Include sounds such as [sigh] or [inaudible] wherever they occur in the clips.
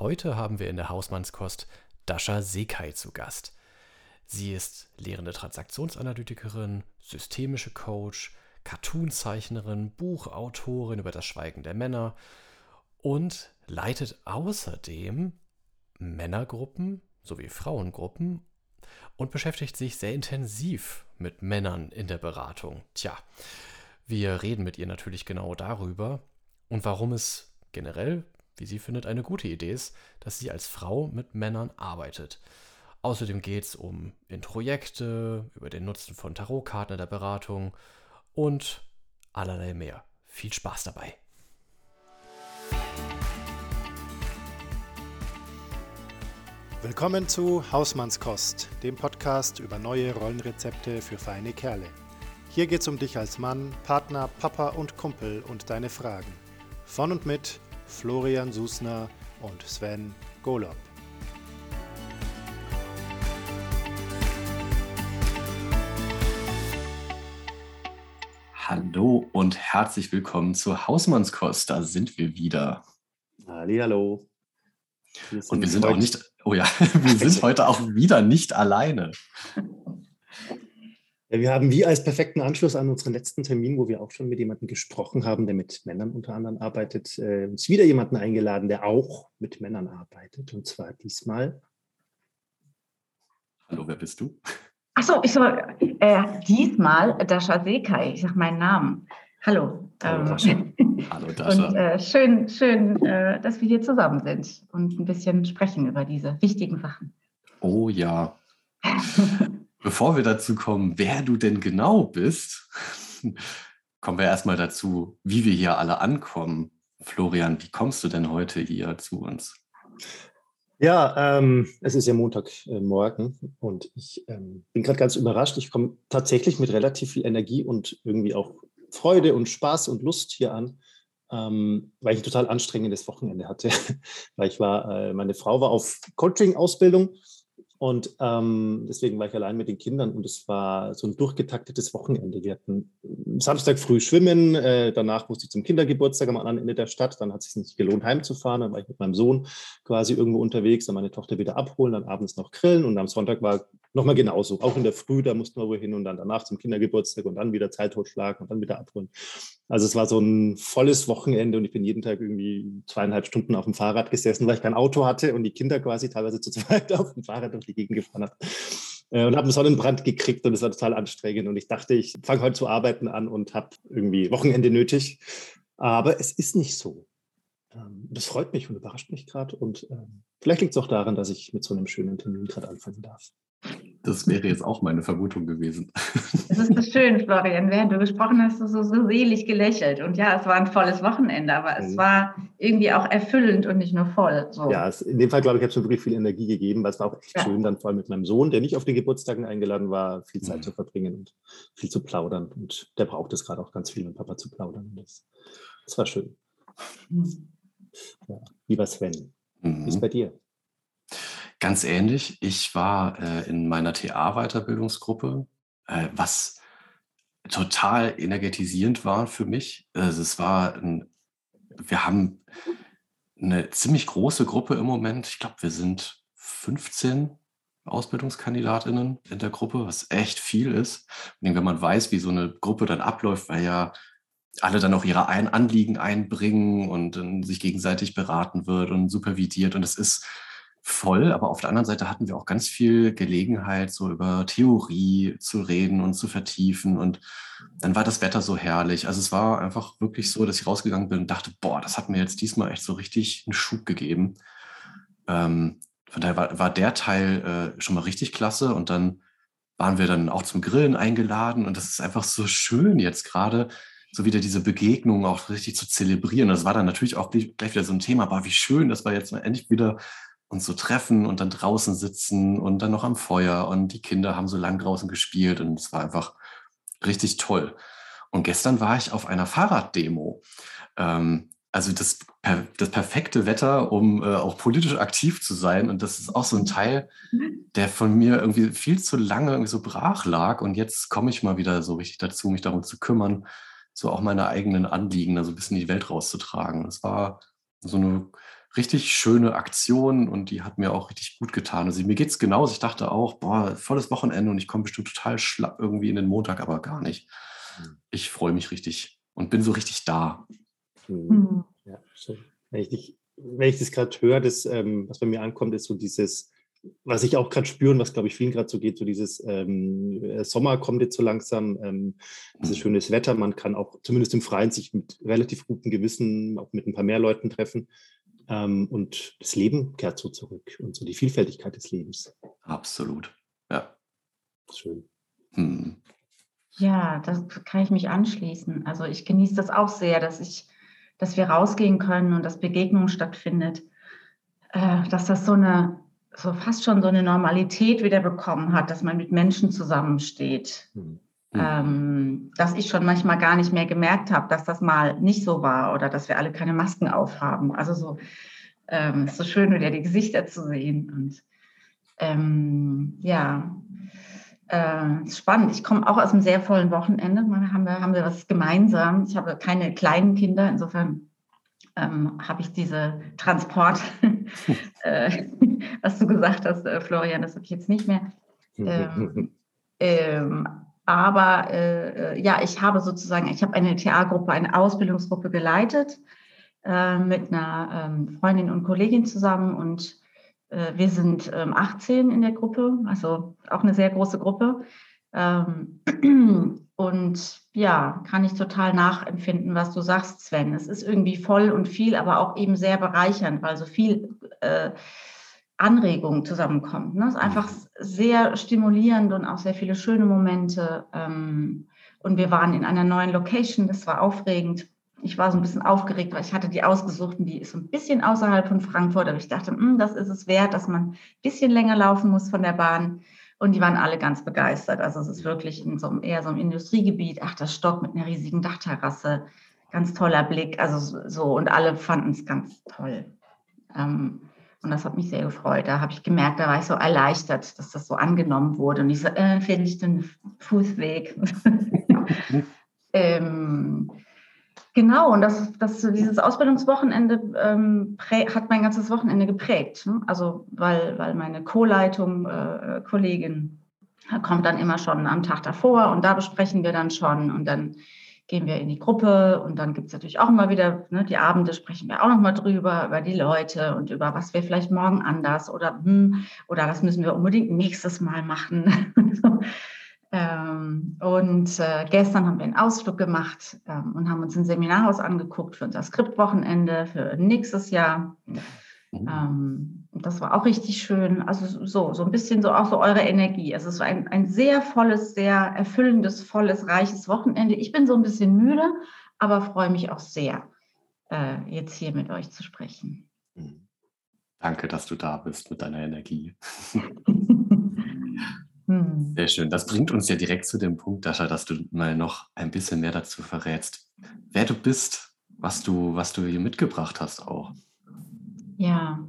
Heute haben wir in der Hausmannskost Dasha Sekai zu Gast. Sie ist lehrende Transaktionsanalytikerin, systemische Coach, Cartoonzeichnerin, Buchautorin über das Schweigen der Männer und leitet außerdem Männergruppen sowie Frauengruppen und beschäftigt sich sehr intensiv mit Männern in der Beratung. Tja, wir reden mit ihr natürlich genau darüber und warum es generell, wie sie findet, eine gute Idee ist, dass sie als Frau mit Männern arbeitet. Außerdem geht es um Introjekte, über den Nutzen von Tarotkarten in der Beratung und allerlei mehr. Viel Spaß dabei! Willkommen zu Hausmannskost, dem Podcast über neue Rollenrezepte für feine Kerle. Hier geht's um dich als Mann, Partner, Papa und Kumpel und deine Fragen. Von und mit Florian Susner und Sven Golob. Hallo und herzlich willkommen zur Hausmannskost. Da sind wir wieder. Hallo. Und wir sind auch nicht, oh ja, [laughs] wir sind heute auch wieder nicht alleine. [laughs] Ja, wir haben wie als perfekten Anschluss an unseren letzten Termin, wo wir auch schon mit jemandem gesprochen haben, der mit Männern unter anderem arbeitet, äh, uns wieder jemanden eingeladen, der auch mit Männern arbeitet. Und zwar diesmal. Hallo, wer bist du? Achso, ich soll äh, diesmal Dasha Sekai, ich sage meinen Namen. Hallo. Hallo, ähm, Dasha. [laughs] Hallo, Dasha. Und äh, schön, schön, äh, dass wir hier zusammen sind und ein bisschen sprechen über diese wichtigen Sachen. Oh ja. [laughs] Bevor wir dazu kommen, wer du denn genau bist, [laughs] kommen wir erstmal dazu, wie wir hier alle ankommen. Florian, wie kommst du denn heute hier zu uns? Ja, ähm, es ist ja Montagmorgen äh, und ich ähm, bin gerade ganz überrascht. Ich komme tatsächlich mit relativ viel Energie und irgendwie auch Freude und Spaß und Lust hier an, ähm, weil ich ein total anstrengendes Wochenende hatte. [laughs] weil ich war, äh, meine Frau war auf Coaching-Ausbildung und ähm, deswegen war ich allein mit den Kindern und es war so ein durchgetaktetes Wochenende. Wir hatten Samstag früh schwimmen, äh, danach musste ich zum Kindergeburtstag am anderen Ende der Stadt. Dann hat es sich nicht gelohnt, heimzufahren. Dann war ich mit meinem Sohn quasi irgendwo unterwegs, dann meine Tochter wieder abholen, dann abends noch grillen und am Sonntag war nochmal genauso. Auch in der Früh, da mussten wir wohin und dann danach zum Kindergeburtstag und dann wieder Zeit totschlagen und dann wieder abholen. Also es war so ein volles Wochenende und ich bin jeden Tag irgendwie zweieinhalb Stunden auf dem Fahrrad gesessen, weil ich kein Auto hatte und die Kinder quasi teilweise zu [laughs] zweit auf dem Fahrrad durch die Gegend gefahren habe. Äh, und habe einen Sonnenbrand gekriegt und es war total anstrengend. Und ich dachte, ich fange heute zu arbeiten an und habe irgendwie Wochenende nötig. Aber es ist nicht so. Ähm, das freut mich und überrascht mich gerade. Und ähm, vielleicht liegt es auch daran, dass ich mit so einem schönen Termin gerade anfangen darf. Das wäre jetzt auch meine Vermutung gewesen. Es ist so schön, Florian. Während du gesprochen hast, hast du so, so selig gelächelt. Und ja, es war ein volles Wochenende, aber es mhm. war irgendwie auch erfüllend und nicht nur voll. So. Ja, es, in dem Fall, glaube ich, hat es mir wirklich viel Energie gegeben, weil es war auch echt ja. schön, dann vor allem mit meinem Sohn, der nicht auf den Geburtstagen eingeladen war, viel Zeit mhm. zu verbringen und viel zu plaudern. Und der braucht es gerade auch ganz viel, mit Papa zu plaudern. Das, das war schön. Mhm. Ja, lieber Sven, mhm. wie ist bei dir? Ganz ähnlich. Ich war äh, in meiner TA-Weiterbildungsgruppe, äh, was total energetisierend war für mich. Also es war, ein, wir haben eine ziemlich große Gruppe im Moment. Ich glaube, wir sind 15 Ausbildungskandidatinnen in der Gruppe, was echt viel ist. Und wenn man weiß, wie so eine Gruppe dann abläuft, weil ja alle dann auch ihre ein Anliegen einbringen und sich gegenseitig beraten wird und supervidiert. Und es ist voll, aber auf der anderen Seite hatten wir auch ganz viel Gelegenheit, so über Theorie zu reden und zu vertiefen. Und dann war das Wetter so herrlich. Also es war einfach wirklich so, dass ich rausgegangen bin und dachte, boah, das hat mir jetzt diesmal echt so richtig einen Schub gegeben. Ähm, von daher war, war der Teil äh, schon mal richtig klasse. Und dann waren wir dann auch zum Grillen eingeladen. Und das ist einfach so schön jetzt gerade, so wieder diese Begegnung auch richtig zu zelebrieren. Das war dann natürlich auch gleich wieder so ein Thema, aber wie schön, dass wir jetzt endlich wieder uns so treffen und dann draußen sitzen und dann noch am Feuer und die Kinder haben so lang draußen gespielt und es war einfach richtig toll. Und gestern war ich auf einer Fahrraddemo. Ähm, also das, das perfekte Wetter, um äh, auch politisch aktiv zu sein. Und das ist auch so ein Teil, der von mir irgendwie viel zu lange irgendwie so brach lag. Und jetzt komme ich mal wieder so richtig dazu, mich darum zu kümmern, so auch meine eigenen Anliegen da so ein bisschen in die Welt rauszutragen. Das war so eine richtig schöne Aktion und die hat mir auch richtig gut getan. Also mir geht es genauso. Ich dachte auch, boah, volles Wochenende und ich komme bestimmt total schlapp irgendwie in den Montag, aber gar nicht. Hm. Ich freue mich richtig und bin so richtig da. Mhm. Ja, schön. Wenn ich, dich, wenn ich das gerade höre, das, ähm, was bei mir ankommt, ist so dieses, was ich auch gerade spüre und was, glaube ich, vielen gerade so geht, so dieses ähm, äh, Sommer kommt jetzt so langsam, ähm, dieses mhm. schönes Wetter, man kann auch zumindest im Freien sich mit relativ gutem Gewissen auch mit ein paar mehr Leuten treffen. Ähm, und das Leben kehrt so zurück und so die Vielfältigkeit des Lebens. Absolut, ja. Schön. Hm. Ja, das kann ich mich anschließen. Also ich genieße das auch sehr, dass ich, dass wir rausgehen können und dass Begegnung stattfindet. Äh, dass das so eine, so fast schon so eine Normalität wieder bekommen hat, dass man mit Menschen zusammensteht. Mhm. Ähm, dass ich schon manchmal gar nicht mehr gemerkt habe, dass das mal nicht so war oder dass wir alle keine Masken aufhaben. Also so, ähm, ist so schön, wieder die Gesichter zu sehen. Und ähm, ja, äh, spannend. Ich komme auch aus einem sehr vollen Wochenende. Man, haben, wir, haben wir was gemeinsam. Ich habe keine kleinen Kinder, insofern ähm, habe ich diese Transport, [laughs] äh, was du gesagt hast, äh, Florian, das habe ich jetzt nicht mehr. [laughs] Ähm, ähm, aber äh, äh, ja, ich habe sozusagen, ich habe eine TA-Gruppe, eine Ausbildungsgruppe geleitet äh, mit einer ähm, Freundin und Kollegin zusammen und äh, wir sind 18 ähm, in der Gruppe, also auch eine sehr große Gruppe. Ähm, [clears throat] und ja, kann ich total nachempfinden, was du sagst, Sven. Es ist irgendwie voll und viel, aber auch eben sehr bereichernd, weil so viel äh, Anregung zusammenkommt. Ne? Es ist einfach sehr stimulierend und auch sehr viele schöne Momente. Ähm, und wir waren in einer neuen Location, das war aufregend ich war so ein bisschen aufgeregt, weil ich hatte die ausgesucht und die ist so ein bisschen außerhalb von Frankfurt. Aber ich dachte, hm, das ist es wert, dass man ein bisschen länger laufen muss von der Bahn. Und die waren alle ganz begeistert. Also es ist wirklich in so einem, eher so einem Industriegebiet. Ach, das Stock mit einer riesigen Dachterrasse. Ganz toller Blick. Also so, und alle fanden es ganz toll. Ähm, und das hat mich sehr gefreut. Da habe ich gemerkt, da war ich so erleichtert, dass das so angenommen wurde. Und ich so, äh, finde ich den Fußweg. [laughs] ähm, Genau, und das, das, dieses Ausbildungswochenende ähm, hat mein ganzes Wochenende geprägt. Ne? Also, weil, weil meine Co-Leitung, äh, Kollegin, kommt dann immer schon am Tag davor und da besprechen wir dann schon und dann gehen wir in die Gruppe und dann gibt es natürlich auch immer wieder, ne, die Abende sprechen wir auch nochmal drüber, über die Leute und über was wir vielleicht morgen anders oder hm, oder was müssen wir unbedingt nächstes Mal machen. [laughs] Ähm, und äh, gestern haben wir einen Ausflug gemacht ähm, und haben uns ein Seminarhaus angeguckt für unser Skriptwochenende für nächstes Jahr. Mhm. Ähm, das war auch richtig schön. Also so, so ein bisschen so auch so eure Energie. Also es war ein, ein sehr volles, sehr erfüllendes, volles, reiches Wochenende. Ich bin so ein bisschen müde, aber freue mich auch sehr, äh, jetzt hier mit euch zu sprechen. Mhm. Danke, dass du da bist mit deiner Energie. [laughs] Hm. Sehr schön. Das bringt uns ja direkt zu dem Punkt, Dascha, dass du mal noch ein bisschen mehr dazu verrätst, wer du bist, was du, was du hier mitgebracht hast auch. Ja,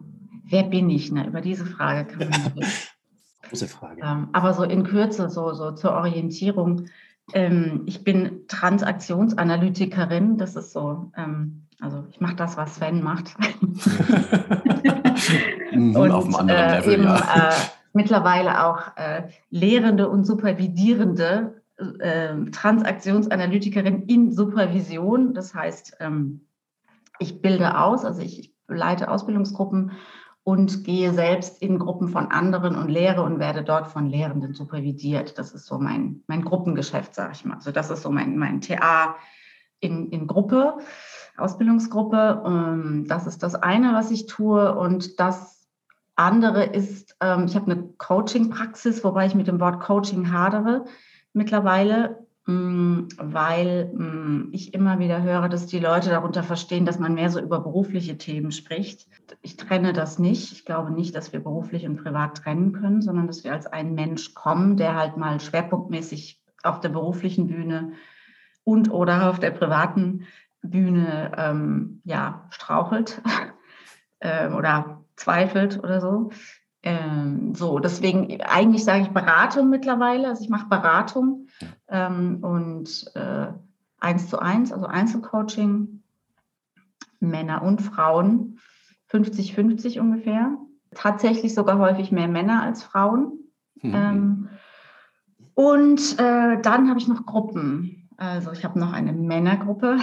wer bin ich? Ne? Über diese Frage kann man. [laughs] Große Frage. Ähm, aber so in Kürze, so, so zur Orientierung. Ähm, ich bin Transaktionsanalytikerin. Das ist so, ähm, also ich mache das, was Sven macht. [laughs] Mhm, und, auf einem anderen äh, Level, eben, ja. Äh, mittlerweile auch äh, Lehrende und Supervidierende, äh, Transaktionsanalytikerin in Supervision. Das heißt, ähm, ich bilde aus, also ich leite Ausbildungsgruppen und gehe selbst in Gruppen von anderen und lehre und werde dort von Lehrenden supervidiert. Das ist so mein, mein Gruppengeschäft, sage ich mal. Also das ist so mein, mein TA in, in Gruppe, Ausbildungsgruppe. Ähm, das ist das eine, was ich tue. Und das andere ist, ähm, ich habe eine Coaching-Praxis, wobei ich mit dem Wort Coaching hadere mittlerweile, weil mh, mm, ich immer wieder höre, dass die Leute darunter verstehen, dass man mehr so über berufliche Themen spricht. Ich trenne das nicht. Ich glaube nicht, dass wir beruflich und privat trennen können, sondern dass wir als ein Mensch kommen, der halt mal schwerpunktmäßig auf der beruflichen Bühne und oder auf der privaten Bühne ähm, ja, strauchelt [laughs] äh, oder zweifelt oder so. Ähm, so, deswegen, eigentlich sage ich Beratung mittlerweile. Also ich mache Beratung ähm, und äh, eins zu eins, also Einzelcoaching, Männer und Frauen 50-50 ungefähr. Tatsächlich sogar häufig mehr Männer als Frauen. Mhm. Ähm, und äh, dann habe ich noch Gruppen. Also ich habe noch eine Männergruppe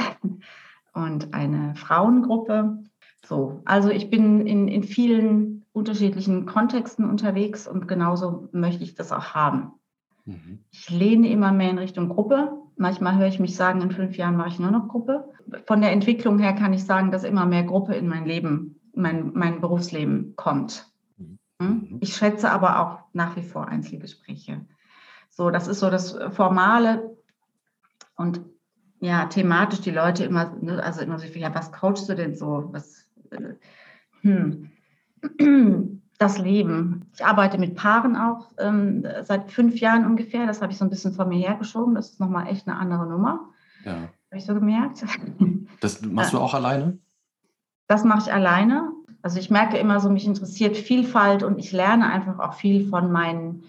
[laughs] und eine Frauengruppe. So, also ich bin in, in vielen unterschiedlichen Kontexten unterwegs und genauso möchte ich das auch haben. Mhm. Ich lehne immer mehr in Richtung Gruppe. Manchmal höre ich mich sagen, in fünf Jahren mache ich nur noch Gruppe. Von der Entwicklung her kann ich sagen, dass immer mehr Gruppe in mein Leben, mein, mein Berufsleben kommt. Mhm. Hm? Mhm. Ich schätze aber auch nach wie vor Einzelgespräche. So, das ist so das Formale und ja, thematisch die Leute immer, ne, also immer so ja, was coachst du denn so? Was, äh, hm. Das Leben. Ich arbeite mit Paaren auch ähm, seit fünf Jahren ungefähr. Das habe ich so ein bisschen vor mir hergeschoben. Das ist nochmal echt eine andere Nummer. Ja. Habe ich so gemerkt. Das machst du auch alleine? Das mache ich alleine. Also ich merke immer so, mich interessiert Vielfalt und ich lerne einfach auch viel von meinen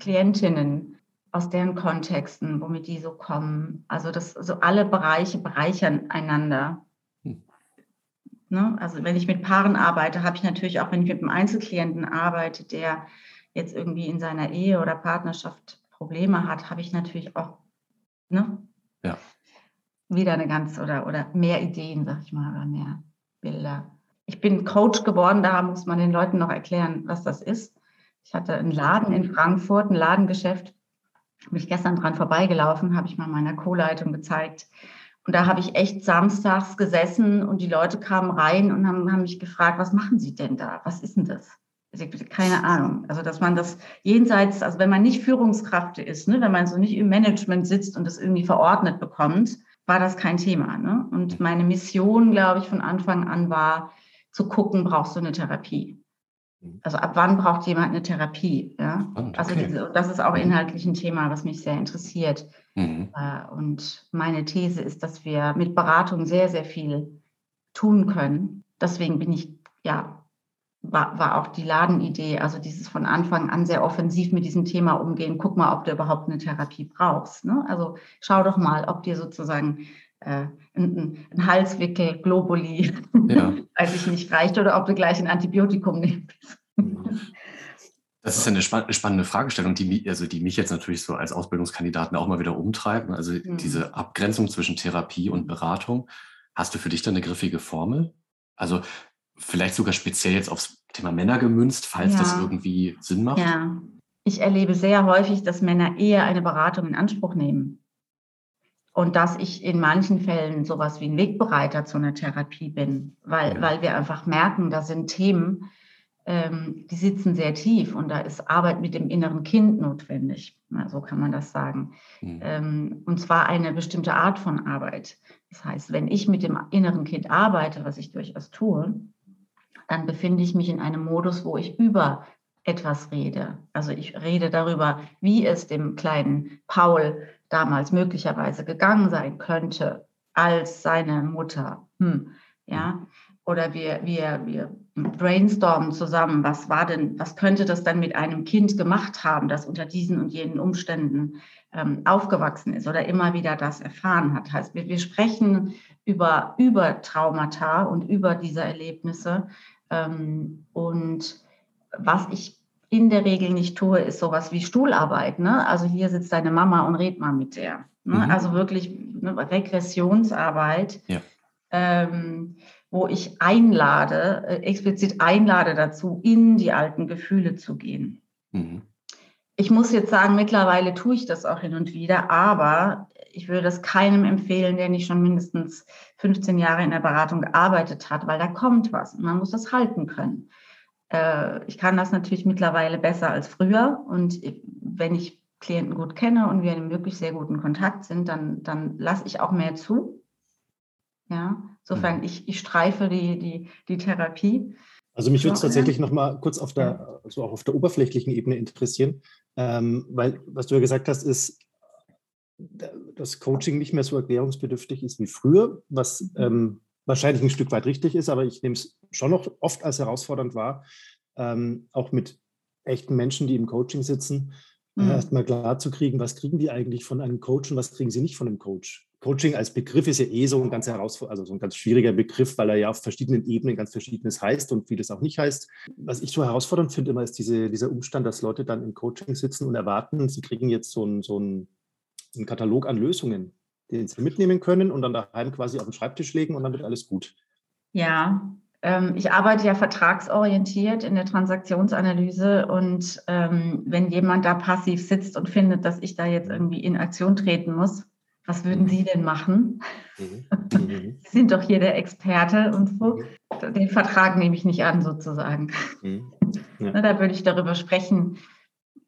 Klientinnen aus deren Kontexten, womit die so kommen. Also das, so alle Bereiche bereichern einander. Ne? Also wenn ich mit Paaren arbeite, habe ich natürlich auch, wenn ich mit einem Einzelklienten arbeite, der jetzt irgendwie in seiner Ehe oder Partnerschaft Probleme hat, habe ich natürlich auch ne? ja. wieder eine ganz oder, oder mehr Ideen, sag ich mal, oder mehr Bilder. Ich bin Coach geworden, da muss man den Leuten noch erklären, was das ist. Ich hatte einen Laden in Frankfurt, ein Ladengeschäft, bin ich gestern dran vorbeigelaufen, habe ich mal meiner Co-Leitung gezeigt. Und da habe ich echt samstags gesessen und die Leute kamen rein und haben, haben mich gefragt, was machen Sie denn da? Was ist denn das? Sagte, keine Ahnung. Also, dass man das jenseits, also wenn man nicht Führungskraft ist, ne, wenn man so nicht im Management sitzt und das irgendwie verordnet bekommt, war das kein Thema. Ne? Und meine Mission, glaube ich, von Anfang an war, zu gucken, brauchst du eine Therapie? Mhm. Also ab wann braucht jemand eine Therapie? Ja? Und, also diese, das ist auch mhm. inhaltlich ein Thema, was mich sehr interessiert. Mhm. Äh, und meine These ist, dass wir mit Beratung sehr, sehr viel tun können. Deswegen bin ich, ja, war, war auch die Ladenidee, also dieses von Anfang an sehr offensiv mit diesem Thema umgehen. Guck mal, ob du überhaupt eine Therapie brauchst. Ne? Also schau doch mal, ob dir sozusagen äh, ein, ein, Halswickel, Globuli, ja. [laughs] weiß ich nicht, reicht oder ob du gleich ein Antibiotikum nimmst. [laughs] Das ist eine spannende Fragestellung, die, also die mich jetzt natürlich so als Ausbildungskandidaten auch mal wieder umtreibt. Also mhm. diese Abgrenzung zwischen Therapie und Beratung. Hast du für dich da eine griffige Formel? Also vielleicht sogar speziell jetzt aufs Thema Männer gemünzt, falls ja. das irgendwie Sinn macht? Ja, ich erlebe sehr häufig, dass Männer eher eine Beratung in Anspruch nehmen und dass ich in manchen Fällen sowas wie ein Wegbereiter zu einer Therapie bin, weil, ja. weil wir einfach merken, da sind Themen, ähm, die sitzen sehr tief und da ist Arbeit mit dem inneren Kind notwendig. Na, so kann man das sagen. Mhm. Ähm, und zwar eine bestimmte Art von Arbeit. Das heißt, wenn ich mit dem inneren Kind arbeite, was ich durchaus tue, dann befinde ich mich in einem Modus, wo ich über etwas rede. Also ich rede darüber, wie es dem kleinen Paul damals möglicherweise gegangen sein könnte als seine Mutter. Hm, ja, oder wir, wir, wir brainstormen zusammen, was war denn, was könnte das dann mit einem Kind gemacht haben, das unter diesen und jenen Umständen ähm, aufgewachsen ist oder immer wieder das erfahren hat. Heißt, wir, wir sprechen über, über Traumata und über diese Erlebnisse. Ähm, und was ich in der Regel nicht tue, ist sowas wie Stuhlarbeit. Ne? Also hier sitzt deine Mama und red mal mit der. Ne? Mhm. Also wirklich ne, Regressionsarbeit, ja. ähm, wo ich einlade, äh, explizit einlade dazu, in die alten Gefühle zu gehen. Mhm. Ich muss jetzt sagen, mittlerweile tue ich das auch hin und wieder, aber ich würde das keinem empfehlen, der nicht schon mindestens 15 Jahre in der Beratung gearbeitet hat, weil da kommt was und man muss das halten können. Äh, ich kann das natürlich mittlerweile besser als früher. Und wenn ich Klienten gut kenne und wir in wirklich sehr guten Kontakt sind, dann, dann lasse ich auch mehr zu. Ja, insofern, mhm. ich, ich streife die, die, die Therapie. Also mich würde es tatsächlich noch mal kurz auf der, also auch auf der oberflächlichen Ebene interessieren, ähm, weil was du ja gesagt hast, ist, dass Coaching nicht mehr so erklärungsbedürftig ist wie früher, was mhm. ähm, wahrscheinlich ein Stück weit richtig ist, aber ich nehme es schon noch oft als herausfordernd wahr, ähm, auch mit echten Menschen, die im Coaching sitzen, Mhm. Erstmal klar zu kriegen, was kriegen die eigentlich von einem Coach und was kriegen sie nicht von einem Coach. Coaching als Begriff ist ja eh so ein ganz herausfordernder, also so ein ganz schwieriger Begriff, weil er ja auf verschiedenen Ebenen ganz verschiedenes heißt und vieles auch nicht heißt. Was ich so herausfordernd finde immer, ist diese, dieser Umstand, dass Leute dann im Coaching sitzen und erwarten, sie kriegen jetzt so einen, so einen, einen Katalog an Lösungen, den sie mitnehmen können und dann daheim quasi auf den Schreibtisch legen und dann wird alles gut. Ja, ich arbeite ja vertragsorientiert in der Transaktionsanalyse und ähm, wenn jemand da passiv sitzt und findet, dass ich da jetzt irgendwie in Aktion treten muss, was würden Sie denn machen? Mhm. Mhm. [laughs] Sie sind doch hier der Experte und so. Mhm. Den Vertrag nehme ich nicht an, sozusagen. Mhm. Ja. Da würde ich darüber sprechen,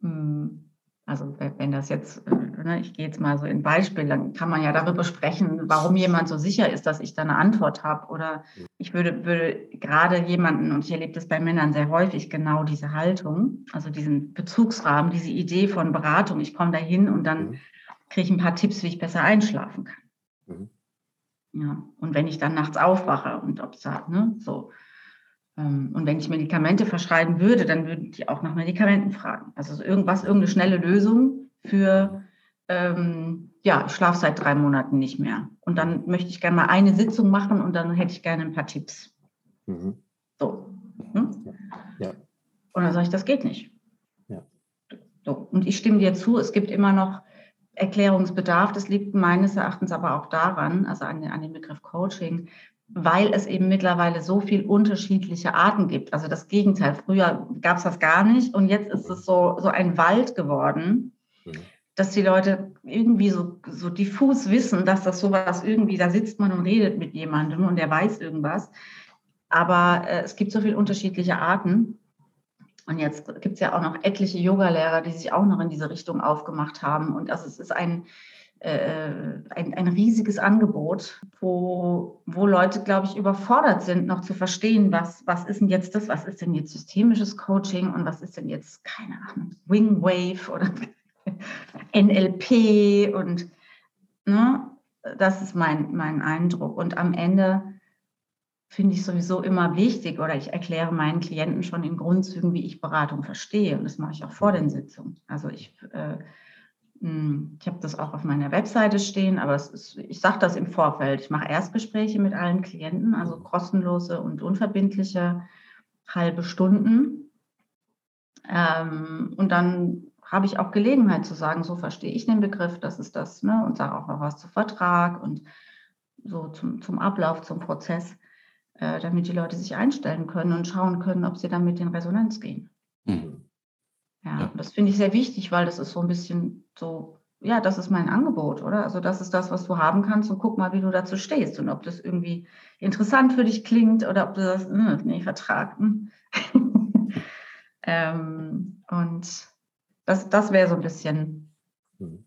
hm, also wenn das jetzt, äh, ne, ich gehe jetzt mal so in Beispiel, dann kann man ja darüber sprechen, warum jemand so sicher ist, dass ich da eine Antwort habe. Oder ich würde, würde gerade jemanden, und ich erlebe das bei Männern sehr häufig, genau diese Haltung, also diesen Bezugsrahmen, diese Idee von Beratung. Ich komme da hin und dann mhm. kriege ich ein paar Tipps, wie ich besser einschlafen kann. Mhm. Ja, und wenn ich dann nachts aufwache und ob es da, ne, so. Ähm, und wenn ich Medikamente verschreiben würde, dann würden die auch nach Medikamenten fragen. Also irgendwas, irgendeine schnelle Lösung für, ähm, ja, ich schlafe seit drei Monaten nicht mehr. Und dann möchte ich gerne mal eine Sitzung machen und dann hätte ich gerne ein paar Tipps. Mhm. So. Hm? Ja. Und dann sage ich, das geht nicht. Ja. So. Und ich stimme dir zu, es gibt immer noch Erklärungsbedarf. Das liegt meines Erachtens aber auch daran, also an, an dem Begriff Coaching, weil es eben mittlerweile so viel unterschiedliche Arten gibt. Also das Gegenteil. Früher gab es das gar nicht und jetzt ist es so, so ein Wald geworden, mhm. dass die Leute irgendwie so, so diffus wissen, dass das sowas irgendwie, da sitzt man und redet mit jemandem und der weiß irgendwas. Aber äh, es gibt so viele unterschiedliche Arten. Und jetzt gibt es ja auch noch etliche Yogalehrer, die sich auch noch in diese Richtung aufgemacht haben. Und also es ist ein, ein, ein riesiges Angebot, wo, wo Leute, glaube ich, überfordert sind, noch zu verstehen, was, was ist denn jetzt das, was ist denn jetzt systemisches Coaching und was ist denn jetzt, keine Ahnung, Wingwave oder [laughs] NLP und ne, das ist mein, mein Eindruck. Und am Ende finde ich sowieso immer wichtig oder ich erkläre meinen Klienten schon in Grundzügen, wie ich Beratung verstehe. Und das mache ich auch vor den Sitzungen. Also ich äh, ich habe das auch auf meiner Webseite stehen, aber ist, ich sage das im Vorfeld. Ich mache Erstgespräche mit allen Klienten, also kostenlose und unverbindliche halbe Stunden. Ähm, und dann habe ich auch Gelegenheit zu sagen, so verstehe ich den Begriff, das ist das, ne? und sage auch noch was zu Vertrag und so zum, zum Ablauf, zum Prozess, äh, damit die Leute sich einstellen können und schauen können, ob sie damit in Resonanz gehen. Mhm. Ja, ja. das finde ich sehr wichtig, weil das ist so ein bisschen so, ja, das ist mein Angebot, oder? Also das ist das, was du haben kannst und guck mal, wie du dazu stehst und ob das irgendwie interessant für dich klingt oder ob du das, hm, nee, Vertrag. Hm. [laughs] ähm, und das, das wäre so ein bisschen mhm.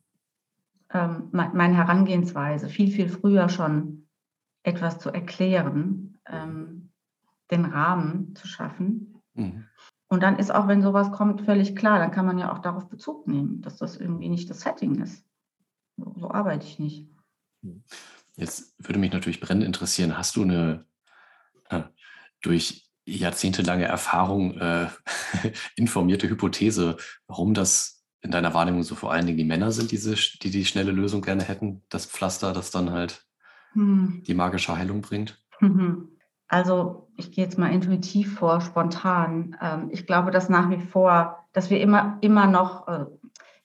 ähm, meine Herangehensweise, viel, viel früher schon etwas zu erklären, ähm, den Rahmen zu schaffen. Mhm. Und dann ist auch, wenn sowas kommt, völlig klar, dann kann man ja auch darauf Bezug nehmen, dass das irgendwie nicht das Setting ist. So, so arbeite ich nicht. Jetzt würde mich natürlich brennend interessieren, hast du eine äh, durch jahrzehntelange Erfahrung äh, [laughs] informierte Hypothese, warum das in deiner Wahrnehmung so vor allen Dingen die Männer sind, diese, die die schnelle Lösung gerne hätten, das Pflaster, das dann halt hm. die magische Heilung bringt? Mhm. [laughs] Also ich gehe jetzt mal intuitiv vor, spontan. Ähm, ich glaube, dass nach wie vor, dass wir immer, immer noch, äh,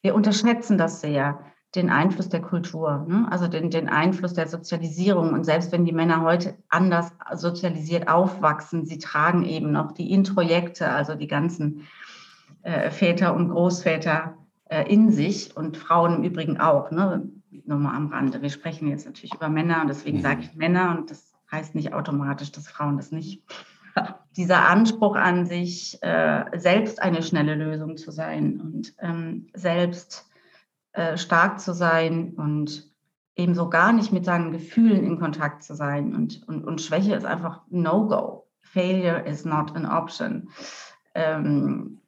wir unterschätzen das sehr, den Einfluss der Kultur, ne? also den, den Einfluss der Sozialisierung. Und selbst wenn die Männer heute anders sozialisiert aufwachsen, sie tragen eben noch die Introjekte, also die ganzen äh, Väter und Großväter äh, in sich und Frauen im Übrigen auch. Ne? Nur mal am Rande. Wir sprechen jetzt natürlich über Männer und deswegen sage ich Männer und das heißt nicht automatisch, dass Frauen das nicht. [laughs] Dieser Anspruch an sich, äh, selbst eine schnelle Lösung zu sein und ähm, selbst äh, stark zu sein und ebenso gar nicht mit seinen Gefühlen in Kontakt zu sein. Und, und, und Schwäche ist einfach No-Go. Failure is not an option. Ähm,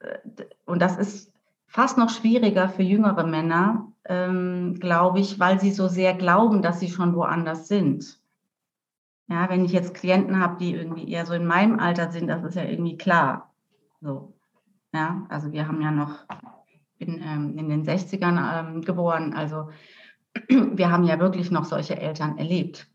und das ist fast noch schwieriger für jüngere Männer, ähm, glaube ich, weil sie so sehr glauben, dass sie schon woanders sind. Ja, wenn ich jetzt Klienten habe, die irgendwie eher so in meinem Alter sind, das ist ja irgendwie klar. So. Ja, also wir haben ja noch bin ähm, in den 60ern ähm, geboren, also [clears throat] wir haben ja wirklich noch solche Eltern erlebt,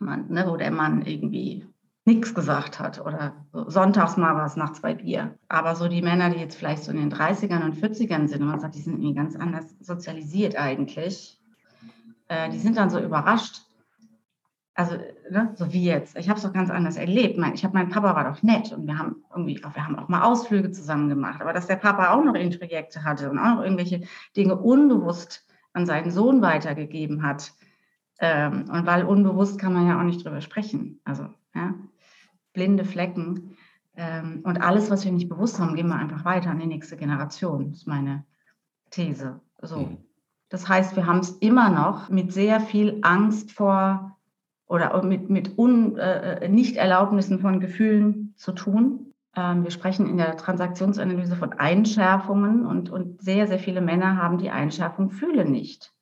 man, ne, wo der Mann irgendwie nichts gesagt hat oder so, sonntags mal was nach zwei Bier. Aber so die Männer, die jetzt vielleicht so in den 30ern und 40ern sind, und man sagt, die sind irgendwie ganz anders sozialisiert eigentlich, äh, die sind dann so überrascht. Also, ne, so wie jetzt. Ich habe es doch ganz anders erlebt. Mein, ich habe, mein Papa war doch nett und wir haben irgendwie, wir haben auch mal Ausflüge zusammen gemacht. Aber dass der Papa auch noch Introjekte hatte und auch noch irgendwelche Dinge unbewusst an seinen Sohn weitergegeben hat. Ähm, und weil unbewusst kann man ja auch nicht drüber sprechen. Also, ja, blinde Flecken. Ähm, und alles, was wir nicht bewusst haben, gehen wir einfach weiter an die nächste Generation. Das ist meine These. So. Mhm. Das heißt, wir haben es immer noch mit sehr viel Angst vor oder mit, mit Un, äh, Nichterlaubnissen von Gefühlen zu tun. Ähm, wir sprechen in der Transaktionsanalyse von Einschärfungen und, und sehr, sehr viele Männer haben die Einschärfung fühle nicht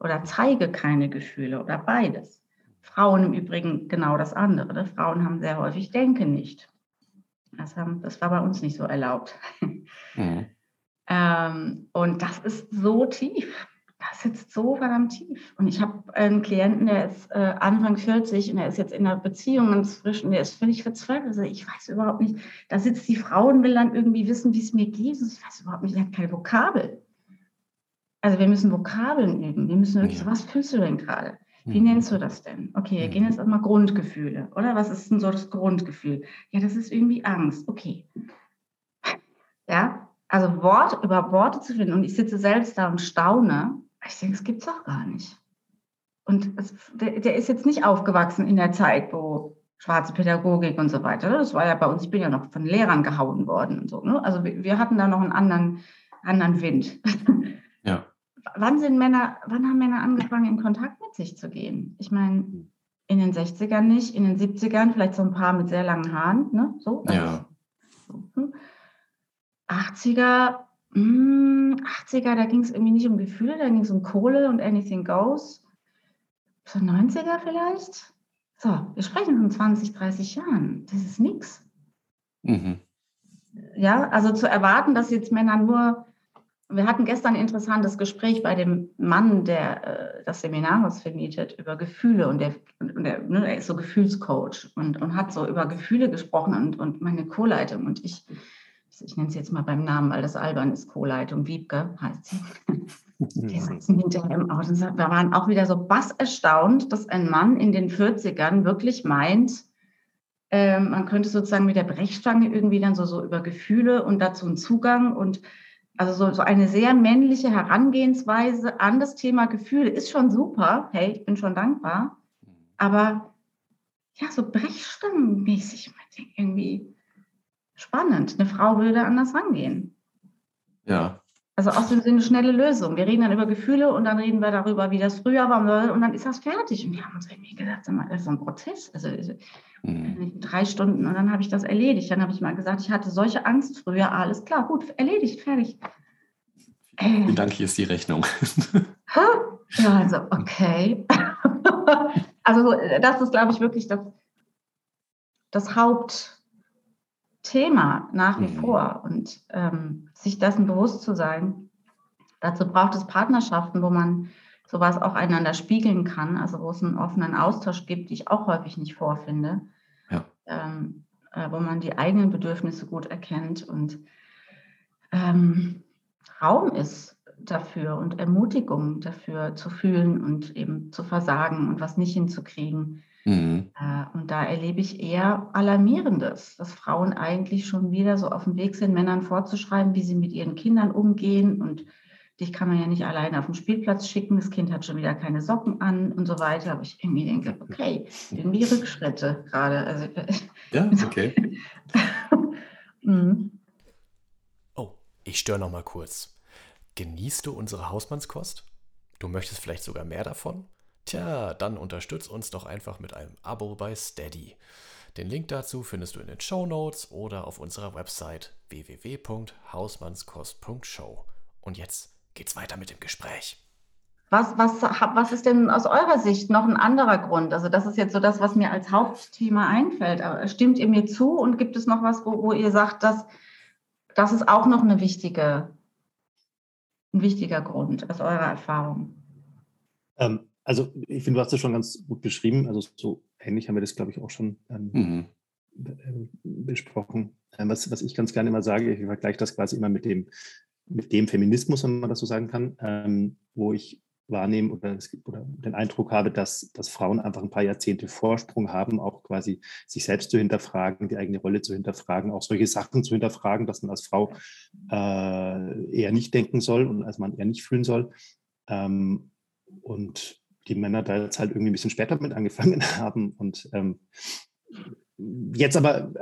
oder zeige keine Gefühle oder beides. Frauen im Übrigen genau das andere. Ne? Frauen haben sehr häufig denken nicht. Das, haben, das war bei uns nicht so erlaubt. Mhm. [laughs] ähm, und das ist so tief das sitzt so verdammt tief. Und ich habe einen Klienten, der ist äh, Anfang 40 und er ist jetzt in einer Beziehung ganz frisch und der ist völlig verzweifelt. Also ich weiß überhaupt nicht, da sitzt die Frau und will dann irgendwie wissen, wie es mir geht. Und ich weiß überhaupt nicht, er hat keine Vokabel. Also wir müssen Vokabeln üben. Wir müssen wirklich, ja. was fühlst du denn gerade? Wie mhm. nennst du das denn? Okay, wir gehen mhm. jetzt erstmal Grundgefühle, oder? Was ist denn so das Grundgefühl? Ja, das ist irgendwie Angst. Okay. Ja, also Wort über Worte zu finden. Und ich sitze selbst da und staune, ich denke, es gibt es doch gar nicht. Und es, der, der, ist jetzt nicht aufgewachsen in der Zeit, wo schwarze Pädagogik und so weiter. Das war ja bei uns, ich bin ja noch von Lehrern gehauen worden und so. Ne? Also wir, wir, hatten da noch einen anderen, anderen Wind. Ja. [laughs] wann sind Männer, wann haben Männer angefangen, in Kontakt mit sich zu gehen? Ich meine, in den 60ern nicht, in den 70ern vielleicht so ein paar mit sehr langen Haaren, ne? So. Ja. 80er hm. 80er, hm, da ging es irgendwie nicht um Gefühle, da ging es um Kohle und Anything Goes. So 90er vielleicht? So, wir sprechen von 20, 30 Jahren. Das ist nichts. Mhm. Ja, also zu erwarten, dass jetzt Männer nur. Wir hatten gestern ein interessantes Gespräch bei dem Mann, der äh, das Seminarhaus vermietet, über Gefühle und der, und der ne, er ist so Gefühlscoach und, und hat so über Gefühle gesprochen und, und meine Co-Leitung und ich ich nenne es jetzt mal beim Namen, weil das albern ist, Co-Leitung, Wiebke heißt sie. [laughs] Die sitzen hinterher im Auto und wir waren auch wieder so bass erstaunt, dass ein Mann in den 40ern wirklich meint, äh, man könnte sozusagen mit der Brechstange irgendwie dann so, so über Gefühle und dazu einen Zugang und also so, so eine sehr männliche Herangehensweise an das Thema Gefühle ist schon super. Hey, ich bin schon dankbar. Aber ja, so brechstangenmäßig irgendwie spannend. Eine Frau würde anders rangehen. Ja. Also aus dem Sinne schnelle Lösung. Wir reden dann über Gefühle und dann reden wir darüber, wie das früher war und dann ist das fertig. Und wir haben uns irgendwie gedacht, das ist ein Prozess. Also mhm. drei Stunden und dann habe ich das erledigt. Dann habe ich mal gesagt, ich hatte solche Angst früher. Alles klar, gut, erledigt, fertig. Vielen Dank, hier ist die Rechnung. [laughs] ja, also okay. [laughs] also das ist, glaube ich, wirklich das, das Haupt Thema nach wie mhm. vor und ähm, sich dessen bewusst zu sein. Dazu braucht es Partnerschaften, wo man sowas auch einander spiegeln kann, also wo es einen offenen Austausch gibt, die ich auch häufig nicht vorfinde, ja. ähm, äh, wo man die eigenen Bedürfnisse gut erkennt und ähm, Raum ist dafür und Ermutigung dafür zu fühlen und eben zu versagen und was nicht hinzukriegen. Mhm. Äh, und da erlebe ich eher Alarmierendes, dass Frauen eigentlich schon wieder so auf dem Weg sind, Männern vorzuschreiben, wie sie mit ihren Kindern umgehen. Und dich kann man ja nicht alleine auf den Spielplatz schicken, das Kind hat schon wieder keine Socken an und so weiter. Aber ich irgendwie denke, [laughs] okay, irgendwie Rückschritte gerade. Also, [laughs] ja, okay. [laughs] mhm. Oh, ich störe noch mal kurz. Genießt du unsere Hausmannskost? Du möchtest vielleicht sogar mehr davon? Tja, dann unterstütz uns doch einfach mit einem Abo bei Steady. Den Link dazu findest du in den Show Notes oder auf unserer Website www.hausmannskost.show. Und jetzt geht's weiter mit dem Gespräch. Was, was, was ist denn aus eurer Sicht noch ein anderer Grund? Also das ist jetzt so das, was mir als Hauptthema einfällt. Aber stimmt ihr mir zu und gibt es noch was, wo, wo ihr sagt, dass das ist auch noch eine wichtige ein wichtiger Grund aus eurer Erfahrung? Ähm, also ich finde, du hast es schon ganz gut beschrieben. Also so ähnlich haben wir das, glaube ich, auch schon ähm, mhm. Ähm, besprochen. Ähm, was, was ich ganz gerne immer sage, ich vergleiche das quasi immer mit dem, mit dem Feminismus, wenn man das so sagen kann, ähm, wo ich wahrnehme oder, oder, den Eindruck habe, dass, dass Frauen einfach ein paar Jahrzehnte Vorsprung haben, auch quasi sich selbst zu hinterfragen, die eigene Rolle zu hinterfragen, auch solche Sachen zu hinterfragen, dass man als Frau äh, eher nicht denken soll und als Mann eher nicht fühlen soll. Ähm, und die Männer da jetzt halt irgendwie ein bisschen später mit angefangen [laughs] haben. Und ähm, jetzt aber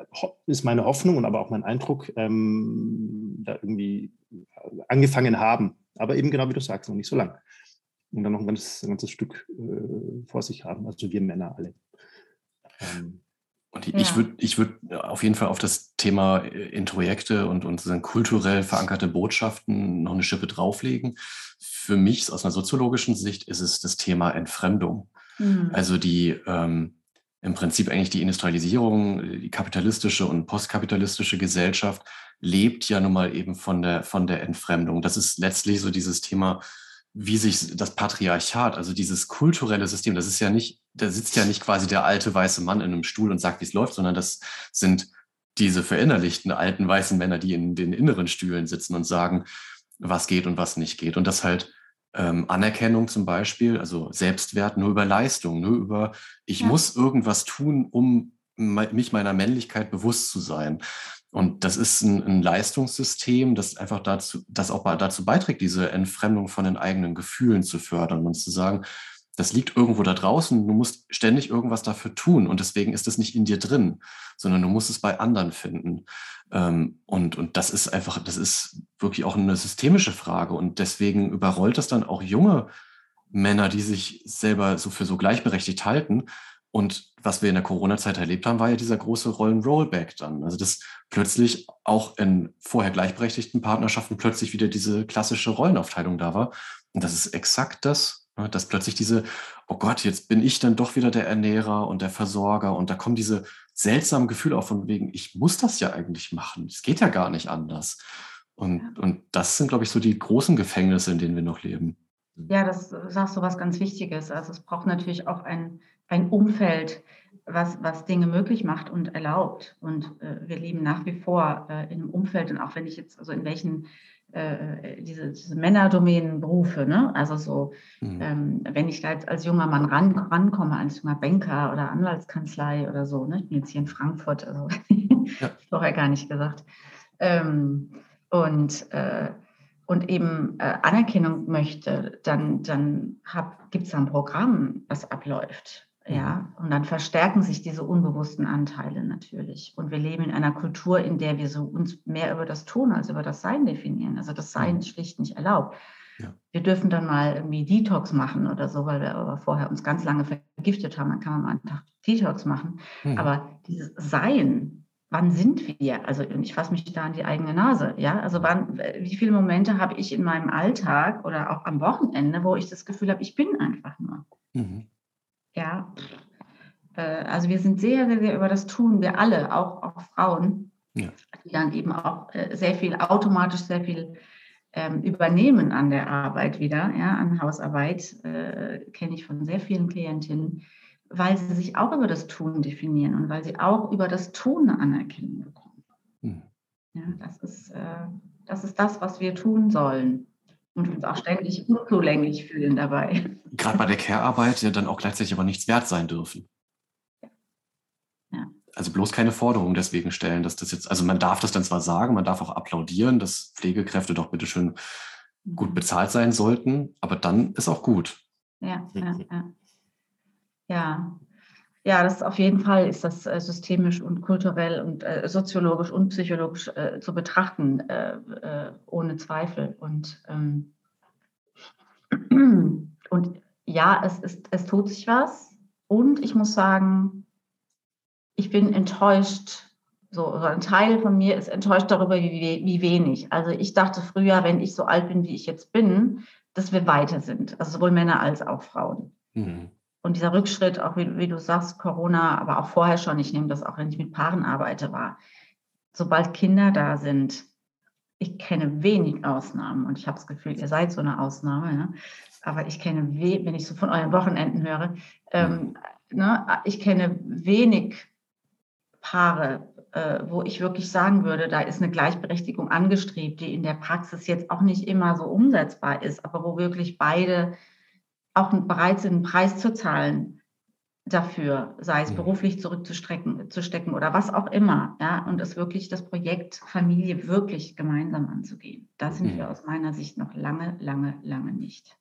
ist meine Hoffnung und aber auch mein Eindruck, ähm, da irgendwie angefangen haben. Aber eben genau wie du sagst, noch nicht so lang. Und dann noch ein ganzes, ein ganzes Stück äh, vor sich haben, also wir Männer alle. Ähm, und ich ja. würde ich würd auf jeden Fall auf das Thema äh, Introjekte und, und kulturell verankerte Botschaften noch eine Schippe drauflegen. Für mich aus einer soziologischen Sicht ist es das Thema Entfremdung. Mhm. Also die ähm, im Prinzip eigentlich die Industrialisierung, die kapitalistische und postkapitalistische Gesellschaft lebt ja nun mal eben von der, von der Entfremdung. Das ist letztlich so dieses Thema wie sich das Patriarchat, also dieses kulturelle System, das ist ja nicht, da sitzt ja nicht quasi der alte weiße Mann in einem Stuhl und sagt, wie es läuft, sondern das sind diese verinnerlichten alten weißen Männer, die in den inneren Stühlen sitzen und sagen, was geht und was nicht geht. Und das halt ähm, Anerkennung zum Beispiel, also Selbstwert nur über Leistung, nur über, ich ja. muss irgendwas tun, um mich meiner Männlichkeit bewusst zu sein. Und das ist ein, ein, Leistungssystem, das einfach dazu, das auch dazu beiträgt, diese Entfremdung von den eigenen Gefühlen zu fördern und zu sagen, das liegt irgendwo da draußen, du musst ständig irgendwas dafür tun und deswegen ist es nicht in dir drin, sondern du musst es bei anderen finden. Ähm, und, und das ist einfach, das ist wirklich auch eine systemische Frage und deswegen überrollt das dann auch junge Männer, die sich selber so für so gleichberechtigt halten, und was wir in der Corona-Zeit erlebt haben, war ja dieser große Rollen-Rollback dann. Also dass plötzlich auch in vorher gleichberechtigten Partnerschaften plötzlich wieder diese klassische Rollenaufteilung da war. Und das ist exakt das, dass plötzlich diese, oh Gott, jetzt bin ich dann doch wieder der Ernährer und der Versorger. Und da kommen diese seltsamen Gefühle auf von wegen, ich muss das ja eigentlich machen. Es geht ja gar nicht anders. Und, ja. und das sind, glaube ich, so die großen Gefängnisse, in denen wir noch leben. Ja, das sagst du was ganz Wichtiges. Also es braucht natürlich auch ein ein Umfeld, was, was Dinge möglich macht und erlaubt. Und äh, wir leben nach wie vor äh, in einem Umfeld und auch wenn ich jetzt, also in welchen äh, diese, diese Männerdomänen berufe, ne? also so, mhm. ähm, wenn ich da jetzt als junger Mann ran, rankomme, als junger Banker oder Anwaltskanzlei oder so, ne? ich bin jetzt hier in Frankfurt, also [laughs] ja. vorher gar nicht gesagt, ähm, und äh, und eben äh, Anerkennung möchte, dann, dann gibt es ein Programm, das abläuft. Ja, mhm. und dann verstärken sich diese unbewussten Anteile natürlich. Und wir leben in einer Kultur, in der wir so uns mehr über das Tun als über das Sein definieren. Also das Sein ist schlicht nicht erlaubt. Ja. Wir dürfen dann mal irgendwie Detox machen oder so, weil wir aber vorher uns ganz lange vergiftet haben. Dann kann man mal einen Tag Detox machen. Mhm. Aber dieses Sein, wann sind wir? Also ich fasse mich da an die eigene Nase. Ja, also wann, wie viele Momente habe ich in meinem Alltag oder auch am Wochenende, wo ich das Gefühl habe, ich bin einfach nur. Mhm. Ja, äh, also wir sind sehr, sehr, sehr über das Tun, wir alle, auch, auch Frauen, ja. die dann eben auch äh, sehr viel automatisch, sehr viel ähm, übernehmen an der Arbeit wieder, ja, an Hausarbeit, äh, kenne ich von sehr vielen Klientinnen, weil sie sich auch über das Tun definieren und weil sie auch über das Tun eine Anerkennung bekommen. Mhm. Ja, das ist, äh, das ist das, was wir tun sollen und uns auch ständig unzulänglich fühlen dabei. Gerade bei der Care-Arbeit ja dann auch gleichzeitig aber nichts wert sein dürfen. Ja. Also bloß keine Forderung deswegen stellen, dass das jetzt, also man darf das dann zwar sagen, man darf auch applaudieren, dass Pflegekräfte doch bitteschön gut mhm. bezahlt sein sollten, aber dann ist auch gut. Ja, ja, ja. Ja, ja, das auf jeden Fall ist das äh, systemisch und kulturell und äh, soziologisch und psychologisch äh, zu betrachten, äh, äh, ohne Zweifel. Und, ähm, [clears throat] und ja, es, ist, es tut sich was. Und ich muss sagen, ich bin enttäuscht. So, so ein Teil von mir ist enttäuscht darüber, wie, wie wenig. Also ich dachte früher, wenn ich so alt bin, wie ich jetzt bin, dass wir weiter sind. Also sowohl Männer als auch Frauen. Mhm. Und dieser Rückschritt, auch wie, wie, du sagst, Corona, aber auch vorher schon, ich nehme das auch, wenn ich mit Paaren arbeite, war, sobald Kinder da sind, ich kenne wenig Ausnahmen und ich habe das Gefühl, ihr seid so eine Ausnahme, ne? aber ich kenne, wenn ich so von euren Wochenenden höre, ähm, ne, ich kenne wenig Paare, äh, wo ich wirklich sagen würde, da ist eine Gleichberechtigung angestrebt, die in der Praxis jetzt auch nicht immer so umsetzbar ist, aber wo wirklich beide auch bereit sind, einen Preis zu zahlen dafür, sei es beruflich zurückzustrecken zu stecken oder was auch immer, ja, und es wirklich das Projekt Familie wirklich gemeinsam anzugehen. Da sind wir aus meiner Sicht noch lange, lange, lange nicht.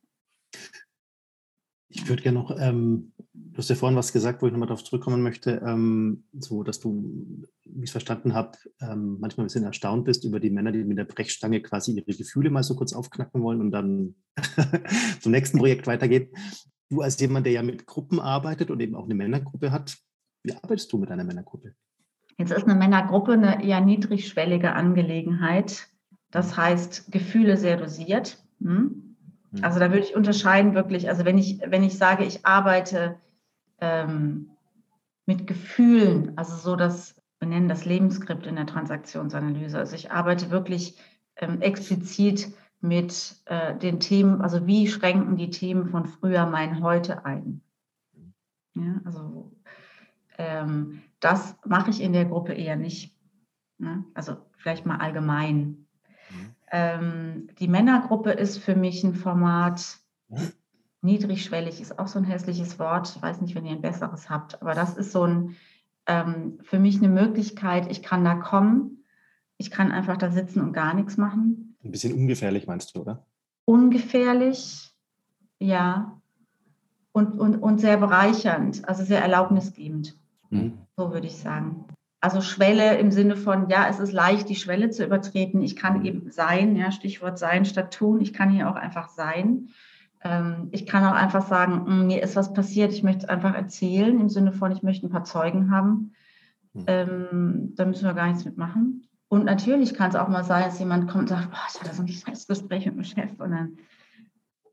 Ich würde gerne noch, ähm, du hast ja vorhin was gesagt, wo ich nochmal darauf zurückkommen möchte, ähm, so dass du, wie ich es verstanden habe, ähm, manchmal ein bisschen erstaunt bist über die Männer, die mit der Brechstange quasi ihre Gefühle mal so kurz aufknacken wollen und dann [laughs] zum nächsten Projekt weitergehen. Du als jemand, der ja mit Gruppen arbeitet und eben auch eine Männergruppe hat, wie arbeitest du mit einer Männergruppe? Jetzt ist eine Männergruppe eine eher niedrigschwellige Angelegenheit. Das heißt, Gefühle sehr dosiert. Hm? Mhm. Also da würde ich unterscheiden wirklich, also wenn ich, wenn ich sage, ich arbeite ähm, mit Gefühlen, also so das, wir nennen das Lebensskript in der Transaktionsanalyse. Also ich arbeite wirklich ähm, explizit mit äh, den Themen, also wie schränken die Themen von früher mein Heute ein. Ja, also ähm, das mache ich in der Gruppe eher nicht. Ne? Also vielleicht mal allgemein. Ähm, die Männergruppe ist für mich ein Format, niedrigschwellig ist auch so ein hässliches Wort. Ich weiß nicht, wenn ihr ein besseres habt, aber das ist so ein, ähm, für mich eine Möglichkeit, ich kann da kommen, ich kann einfach da sitzen und gar nichts machen. Ein bisschen ungefährlich meinst du, oder? Ungefährlich, ja. Und, und, und sehr bereichernd, also sehr erlaubnisgebend. Mhm. So würde ich sagen. Also Schwelle im Sinne von, ja, es ist leicht, die Schwelle zu übertreten. Ich kann eben sein, ja, Stichwort sein statt tun. Ich kann hier auch einfach sein. Ähm, ich kann auch einfach sagen, hm, mir ist was passiert, ich möchte es einfach erzählen, im Sinne von, ich möchte ein paar Zeugen haben. Hm. Da müssen wir gar nichts mitmachen. Und natürlich kann es auch mal sein, dass jemand kommt und sagt, boah, ich hatte so ein scheiß Gespräch mit dem Chef und dann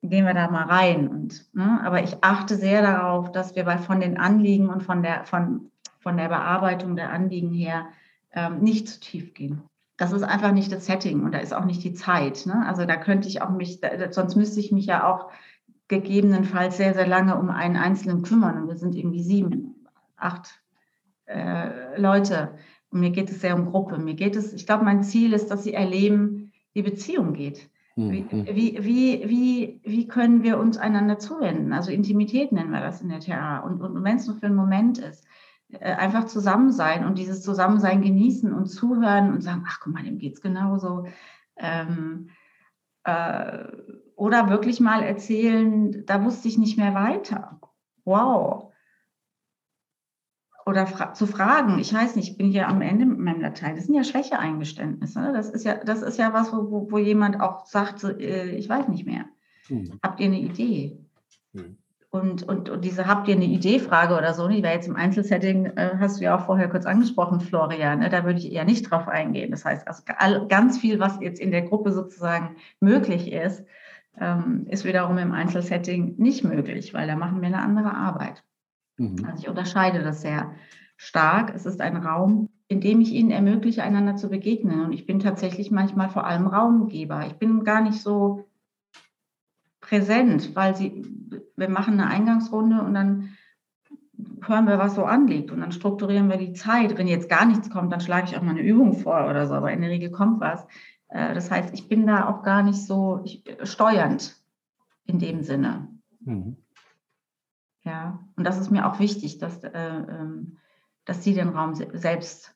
gehen wir da mal rein. Und, ne, aber ich achte sehr darauf, dass wir bei von den Anliegen und von der, von von der Bearbeitung der Anliegen her ähm, nicht zu tief gehen. Das ist einfach nicht das Setting und da ist auch nicht die Zeit. Ne? Also da könnte ich auch mich, sonst müsste ich mich ja auch gegebenenfalls sehr, sehr lange um einen Einzelnen kümmern. Und wir sind irgendwie sieben, acht äh, Leute. Und mir geht es sehr um Gruppe. Mir geht es, ich glaube, mein Ziel ist, dass sie erleben, wie Beziehung geht. Wie, mhm. wie, wie, wie, wie können wir uns einander zuwenden? Also Intimität nennen wir das in der TA. Und, und wenn es nur für einen Moment ist. Äh, einfach zusammen sein und dieses Zusammensein genießen und zuhören und sagen, ach guck mal, dem geht es genauso. Ähm, äh, oder wirklich mal erzählen, da wusste ich nicht mehr weiter. Wow. Oder fra zu fragen, ich weiß nicht, ich bin hier am Ende mit meinem Latein. Das sind ja Schwächeeingeständnisse. Ne? Das ist ja, das ist ja was, wo, wo jemand auch sagt, äh, ich weiß nicht mehr. Mhm. Habt ihr eine Idee? Mhm. Und, und, und diese habt ihr eine Idee-Frage oder so, die wäre jetzt im Einzelsetting, äh, hast du ja auch vorher kurz angesprochen, Florian, ne? da würde ich eher nicht drauf eingehen. Das heißt, also ganz viel, was jetzt in der Gruppe sozusagen möglich ist, ähm, ist wiederum im Einzelsetting nicht möglich, weil da machen wir eine andere Arbeit. Mhm. Also ich unterscheide das sehr stark. Es ist ein Raum, in dem ich ihnen ermögliche, einander zu begegnen. Und ich bin tatsächlich manchmal vor allem Raumgeber. Ich bin gar nicht so präsent, weil sie, wir machen eine Eingangsrunde und dann hören wir, was so anliegt und dann strukturieren wir die Zeit. Wenn jetzt gar nichts kommt, dann schlage ich auch mal eine Übung vor oder so, aber in der Regel kommt was. Äh, das heißt, ich bin da auch gar nicht so steuernd in dem Sinne. Mhm. Ja, und das ist mir auch wichtig, dass, äh, ähm, dass sie den Raum selbst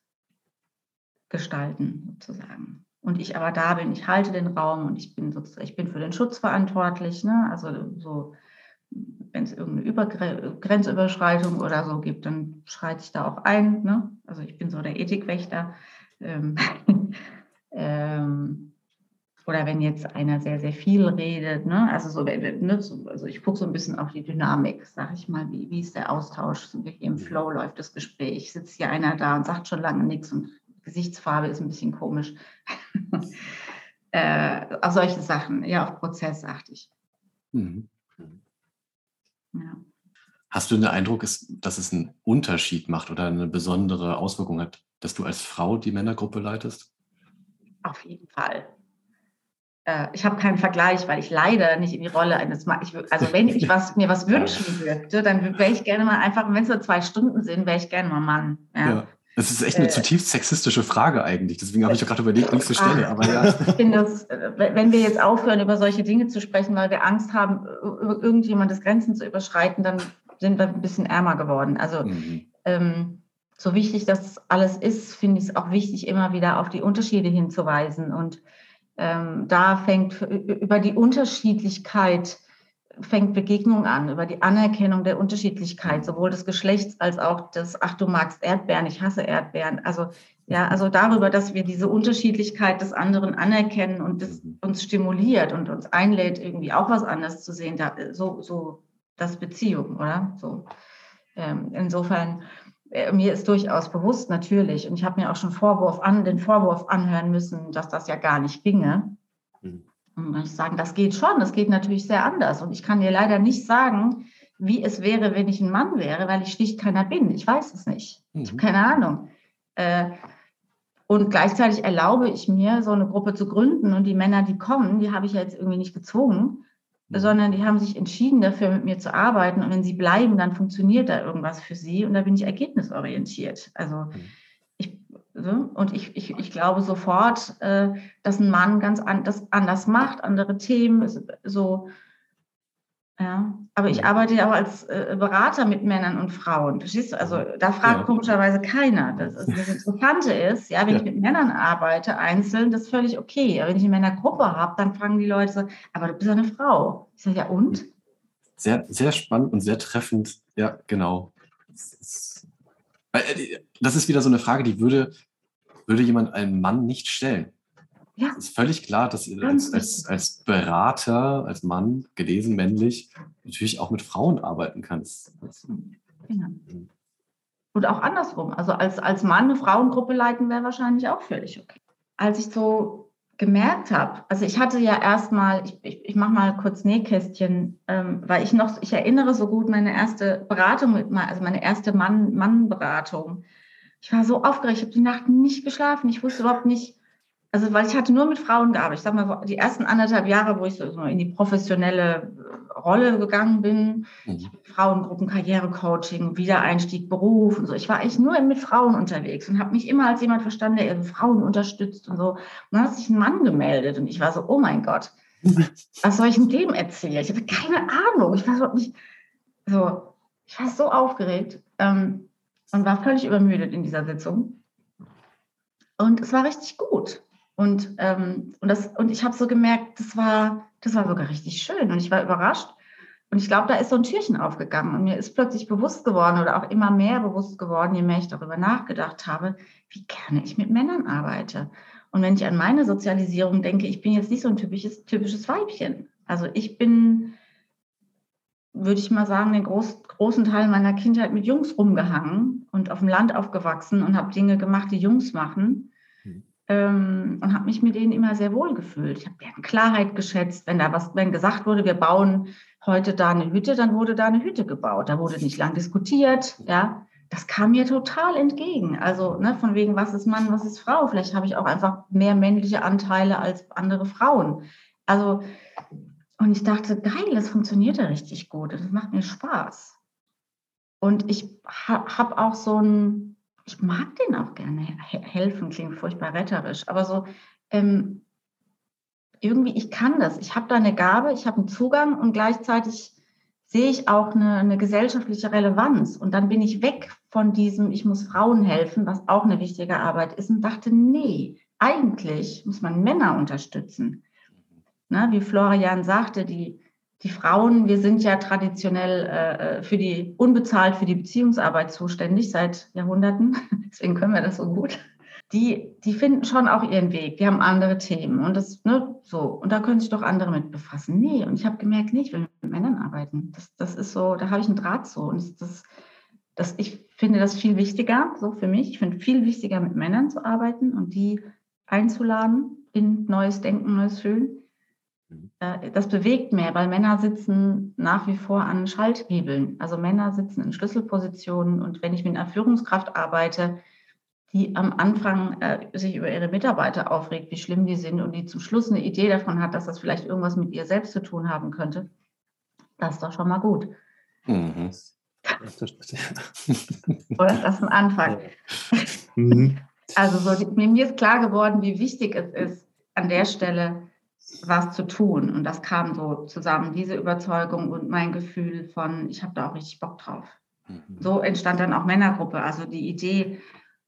gestalten, sozusagen und ich aber da bin, ich halte den Raum und ich bin sozusagen, ich bin für den Schutz verantwortlich, ne? Also so, wenn es irgendeine Übergre Grenzüberschreitung oder so gibt, dann schreite ich da auch ein. Ne? Also ich bin so der Ethikwächter. Ähm, [laughs] ähm, oder wenn jetzt einer sehr, sehr viel redet, ne? also, so, ne? also ich gucke so ein bisschen auf die Dynamik, sage ich mal, wie, wie ist der Austausch, wie im Flow läuft das Gespräch, sitzt hier einer da und sagt schon lange nichts und Gesichtsfarbe ist ein bisschen komisch. [laughs] äh, auf solche Sachen, ja, auf Prozess achte ich. Mhm. Ja. Hast du den Eindruck, dass es einen Unterschied macht oder eine besondere Auswirkung hat, dass du als Frau die Männergruppe leitest? Auf jeden Fall. äh, ich habe keinen Vergleich, weil ich leider nicht in die Rolle eines Mannes, also wenn ich was, mir was [laughs] wünschen dürfte, dann wäre ich gerne mal einfach, wenn es nur zwei Stunden sind, wäre ich gerne mal Mann. Ja. ja. Das ist echt eine äh, zutiefst sexistische Frage eigentlich. Deswegen habe ich gerade überlegt, nicht zu stellen. Aber ja. [laughs] Ich finde, das, wenn wir jetzt aufhören, über solche Dinge zu sprechen, weil wir Angst haben, über irgendjemandes Grenzen zu überschreiten, dann sind wir ein bisschen ärmer geworden. Also mhm. ähm, so wichtig das alles ist, finde ich es auch wichtig, immer wieder auf die Unterschiede hinzuweisen. Und ähm, da fängt über die Unterschiedlichkeit fängt Begegnung an, über die Anerkennung der Unterschiedlichkeit, sowohl des Geschlechts als auch des, ach, du magst Erdbeeren, ich hasse Erdbeeren. Also, ja, also darüber, dass wir diese Unterschiedlichkeit des anderen anerkennen und das uns stimuliert und uns einlädt, irgendwie auch was anderes zu sehen, da, so, so das Beziehung, oder? So. Ähm, insofern, äh, mir ist durchaus bewusst natürlich, und ich habe mir auch schon Vorwurf an, den Vorwurf anhören müssen, dass das ja gar nicht ginge. Und ich sagen, das geht schon, das geht natürlich sehr anders. Und ich kann dir leider nicht sagen, wie es wäre, wenn ich ein Mann wäre, weil ich schlicht keiner bin. Ich weiß es nicht. Mhm. Ich habe keine Ahnung. Äh, und gleichzeitig erlaube ich mir, so eine Gruppe zu gründen. Und die Männer, die kommen, die habe ich ja jetzt irgendwie nicht gezwungen. Mhm. sondern die haben sich entschieden dafür, mit mir zu arbeiten. Und wenn sie bleiben, dann funktioniert da irgendwas für sie. Und da bin ich ergebnisorientiert. Also mhm. So, und ich, ich, ich glaube sofort, äh, dass ein Mann ganz an, das anders macht, andere Themen, so ja, aber ich arbeite ja auch als äh, Berater mit Männern und Frauen. Verstehst du? Also da fragt ja. komischerweise keiner. Das, also das Interessante ist, ja, wenn ja. ich mit Männern arbeite, einzeln, das ist völlig okay. Aber wenn ich eine Männergruppe habe, dann fragen die Leute so, aber du bist eine Frau. Ich sage, ja und? Sehr, sehr spannend und sehr treffend. Ja, genau. Das ist wieder so eine Frage, die würde, würde jemand einem Mann nicht stellen. Ja. Es ist völlig klar, dass ihr als, als, als Berater, als Mann, gelesen, männlich, natürlich auch mit Frauen arbeiten kannst. Genau. Und auch andersrum. Also als, als Mann eine Frauengruppe leiten wäre wahrscheinlich auch völlig okay. Als ich so gemerkt habe, also ich hatte ja erstmal, ich, ich, ich mache mal kurz Nähkästchen, ähm, weil ich noch, ich erinnere so gut meine erste Beratung mit, also meine erste Mann-Mann-Beratung. Mann ich war so aufgeregt, ich habe die Nacht nicht geschlafen, ich wusste überhaupt nicht, also, weil ich hatte nur mit Frauen gearbeitet. Ich sag mal, die ersten anderthalb Jahre, wo ich so in die professionelle Rolle gegangen bin, mhm. Frauengruppen, Karrierecoaching, Wiedereinstieg, Beruf und so. Ich war eigentlich nur mit Frauen unterwegs und habe mich immer als jemand verstanden, der Frauen unterstützt und so. Und dann hat sich ein Mann gemeldet und ich war so, oh mein Gott, [laughs] was soll ich denn dem erzählen? Ich hatte keine Ahnung. Ich war so nicht, so, ich war so aufgeregt ähm, und war völlig übermüdet in dieser Sitzung. Und es war richtig gut. Und, ähm, und, das, und ich habe so gemerkt, das war, das war sogar richtig schön. Und ich war überrascht. Und ich glaube, da ist so ein Türchen aufgegangen. Und mir ist plötzlich bewusst geworden oder auch immer mehr bewusst geworden, je mehr ich darüber nachgedacht habe, wie gerne ich mit Männern arbeite. Und wenn ich an meine Sozialisierung denke, ich bin jetzt nicht so ein typisches, typisches Weibchen. Also ich bin, würde ich mal sagen, den groß, großen Teil meiner Kindheit mit Jungs rumgehangen und auf dem Land aufgewachsen und habe Dinge gemacht, die Jungs machen ähm, und habe mich mit denen immer sehr wohl gefühlt. Ich habe deren Klarheit geschätzt. Wenn da was, wenn gesagt wurde, wir bauen heute da eine Hütte, dann wurde da eine Hütte gebaut. Da wurde nicht lang diskutiert. Ja, das kam mir total entgegen. Also ne, von wegen, was ist Mann, was ist Frau? Vielleicht habe ich auch einfach mehr männliche Anteile als andere Frauen. Also und ich dachte, geil, das funktioniert ja richtig gut. Das macht mir Spaß. Und ich ha habe auch so ein ich mag denen auch gerne helfen, klingt furchtbar retterisch, aber so ähm, irgendwie, ich kann das. Ich habe da eine Gabe, ich habe einen Zugang und gleichzeitig sehe ich auch eine, eine, gesellschaftliche Relevanz. Und dann bin ich weg von diesem, ich muss Frauen helfen, was auch eine wichtige Arbeit ist, und dachte, nee, eigentlich muss man Männer unterstützen. Na, wie Florian sagte, die, die Frauen, wir sind ja traditionell äh, für die unbezahlt für die Beziehungsarbeit zuständig seit Jahrhunderten. [laughs] Deswegen können wir das so gut. Die, die finden schon auch ihren Weg. Die haben andere Themen und das, ne, so. Und da können sich doch andere mit befassen. Nee, und ich habe gemerkt, nee, ich will mit Männern arbeiten. Das, das ist so, da habe ich einen Draht so. Und das, das, ich finde das viel wichtiger, so für mich. Ich finde viel wichtiger, mit Männern zu arbeiten und die einzuladen in neues Denken, neues Fühlen äh, das bewegt mehr, weil Männer sitzen nach wie vor an Schalthebeln. Also Männer sitzen in Schlüsselpositionen und wenn ich mit einer Führungskraft arbeite, die am Anfang äh, sich über ihre Mitarbeiter aufregt, wie schlimm die sind und die zum Schluss eine Idee davon hat, dass das vielleicht irgendwas mit ihr selbst zu tun haben könnte, das ist doch schon mal gut. Mhm. Oder ist das [laughs] ein Anfang? [laughs] Mhm. Also so, mir ist klar geworden, wie wichtig es ist, an der Stelle was zu tun. Und das kam so zusammen, diese Überzeugung und mein Gefühl von, ich habe da auch richtig Bock drauf. Mhm. So entstand dann auch Männergruppe, also die Idee,